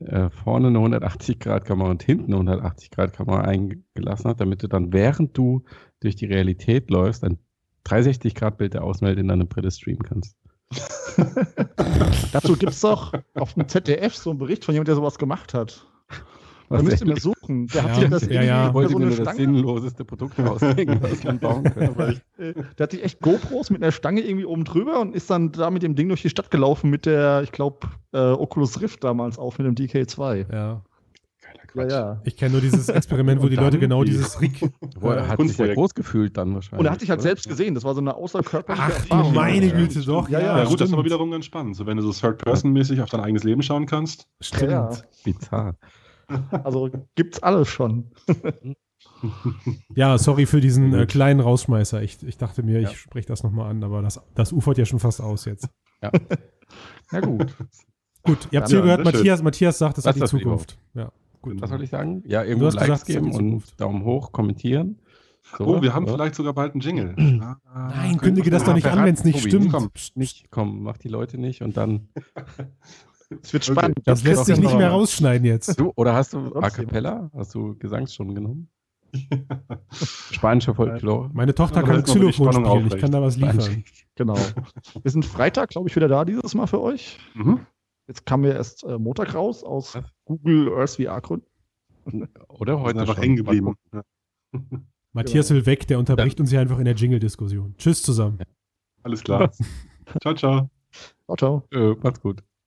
[SPEAKER 2] äh, vorne eine 180-Grad-Kamera und hinten eine 180-Grad-Kamera eingelassen hat, damit du dann, während du durch die Realität läufst, ein 360-Grad-Bild der Außenwelt in deine Brille streamen kannst. *laughs*
[SPEAKER 1] Dazu gibt es doch auf dem ZDF so einen Bericht von jemandem, der sowas gemacht hat. Da
[SPEAKER 2] Was
[SPEAKER 1] müsst ihr
[SPEAKER 2] denn?
[SPEAKER 1] mal suchen. Der
[SPEAKER 4] Ja,
[SPEAKER 1] hat sich das
[SPEAKER 4] ja, ja.
[SPEAKER 2] Ich wollte
[SPEAKER 1] so
[SPEAKER 2] mir nur das sinnloseste Produkt rauslegen, was man bauen könnte. *laughs*
[SPEAKER 1] äh, der hat sich echt GoPros mit einer Stange irgendwie oben drüber und ist dann da mit dem Ding durch die Stadt gelaufen mit der, ich glaube, äh, Oculus Rift damals auf mit dem DK2.
[SPEAKER 4] Ja.
[SPEAKER 1] Ja, ja.
[SPEAKER 4] Ich kenne nur dieses Experiment, wo *laughs* die Leute genau
[SPEAKER 2] die-
[SPEAKER 4] dieses Rick. *laughs*
[SPEAKER 2] Wo er hat sich ja
[SPEAKER 3] Kunstprojekt.
[SPEAKER 2] groß gefühlt dann wahrscheinlich.
[SPEAKER 1] Und er hat sich halt
[SPEAKER 2] oder?
[SPEAKER 1] selbst gesehen. Das war so eine außerkörperliche
[SPEAKER 4] Ach,
[SPEAKER 1] Erfahrung.
[SPEAKER 4] meine
[SPEAKER 3] Ja,
[SPEAKER 4] Güte, doch.
[SPEAKER 1] Ja,
[SPEAKER 3] Ja,
[SPEAKER 1] ja,
[SPEAKER 3] gut, das ist aber wiederum ganz spannend. So, wenn du so Third-Person-mäßig auf dein eigenes Leben schauen kannst.
[SPEAKER 4] Stimmt.
[SPEAKER 1] Ja,
[SPEAKER 2] Bizarr.
[SPEAKER 1] Also gibt's alles schon.
[SPEAKER 4] Ja, sorry für diesen äh, kleinen Rausschmeißer. Ich, ich dachte mir,
[SPEAKER 2] Ja.
[SPEAKER 4] ich spreche das nochmal an, aber das, das ufert ja schon fast aus jetzt. *laughs*
[SPEAKER 1] Na gut.
[SPEAKER 4] Gut, ihr habt
[SPEAKER 1] Ja,
[SPEAKER 4] hier gehört,
[SPEAKER 3] schön.
[SPEAKER 4] Matthias, Matthias sagt, das
[SPEAKER 2] Was
[SPEAKER 4] hat die
[SPEAKER 2] das
[SPEAKER 4] Zukunft. Ja, gut.
[SPEAKER 2] Was soll ich sagen? Ja, irgendwo
[SPEAKER 4] hast
[SPEAKER 2] Likes
[SPEAKER 4] gesagt, es
[SPEAKER 2] geben und. Daumen hoch, kommentieren. So,
[SPEAKER 3] Oh, wir haben
[SPEAKER 2] ja.
[SPEAKER 3] vielleicht sogar bald einen Jingle. *clears throat* Ah,
[SPEAKER 4] Nein, kündige das doch nicht an, wenn es nicht
[SPEAKER 2] Tobi,
[SPEAKER 4] stimmt.
[SPEAKER 2] Komm, nicht, komm, mach die Leute nicht und dann. *laughs*
[SPEAKER 1] Es wird
[SPEAKER 3] Okay.
[SPEAKER 1] spannend.
[SPEAKER 4] Das lässt sich nicht mehr rausschneiden jetzt.
[SPEAKER 2] Du, oder hast du A. Cappella? Hast du Gesangsstunden genommen? *laughs* Spanische Folklore.
[SPEAKER 4] Meine Tochter kann Xylophon spielen. Ich
[SPEAKER 3] aufrecht.
[SPEAKER 4] kann da was liefern. *laughs*
[SPEAKER 1] Genau. Wir sind Freitag, glaube ich, wieder da dieses Mal für euch.
[SPEAKER 3] Mhm.
[SPEAKER 1] Jetzt kamen wir erst äh, Montag raus aus
[SPEAKER 2] Was?
[SPEAKER 1] Google Earth VR-Gründen. *laughs*
[SPEAKER 2] Oder heute
[SPEAKER 3] einfach
[SPEAKER 2] schon.
[SPEAKER 3] hängen geblieben. Ja.
[SPEAKER 4] Matthias will weg, der unterbricht uns hier einfach in der Jingle-Diskussion. Tschüss zusammen.
[SPEAKER 3] Alles klar. ciao, ciao.
[SPEAKER 1] Ciao, ciao.
[SPEAKER 2] Äh, macht's gut.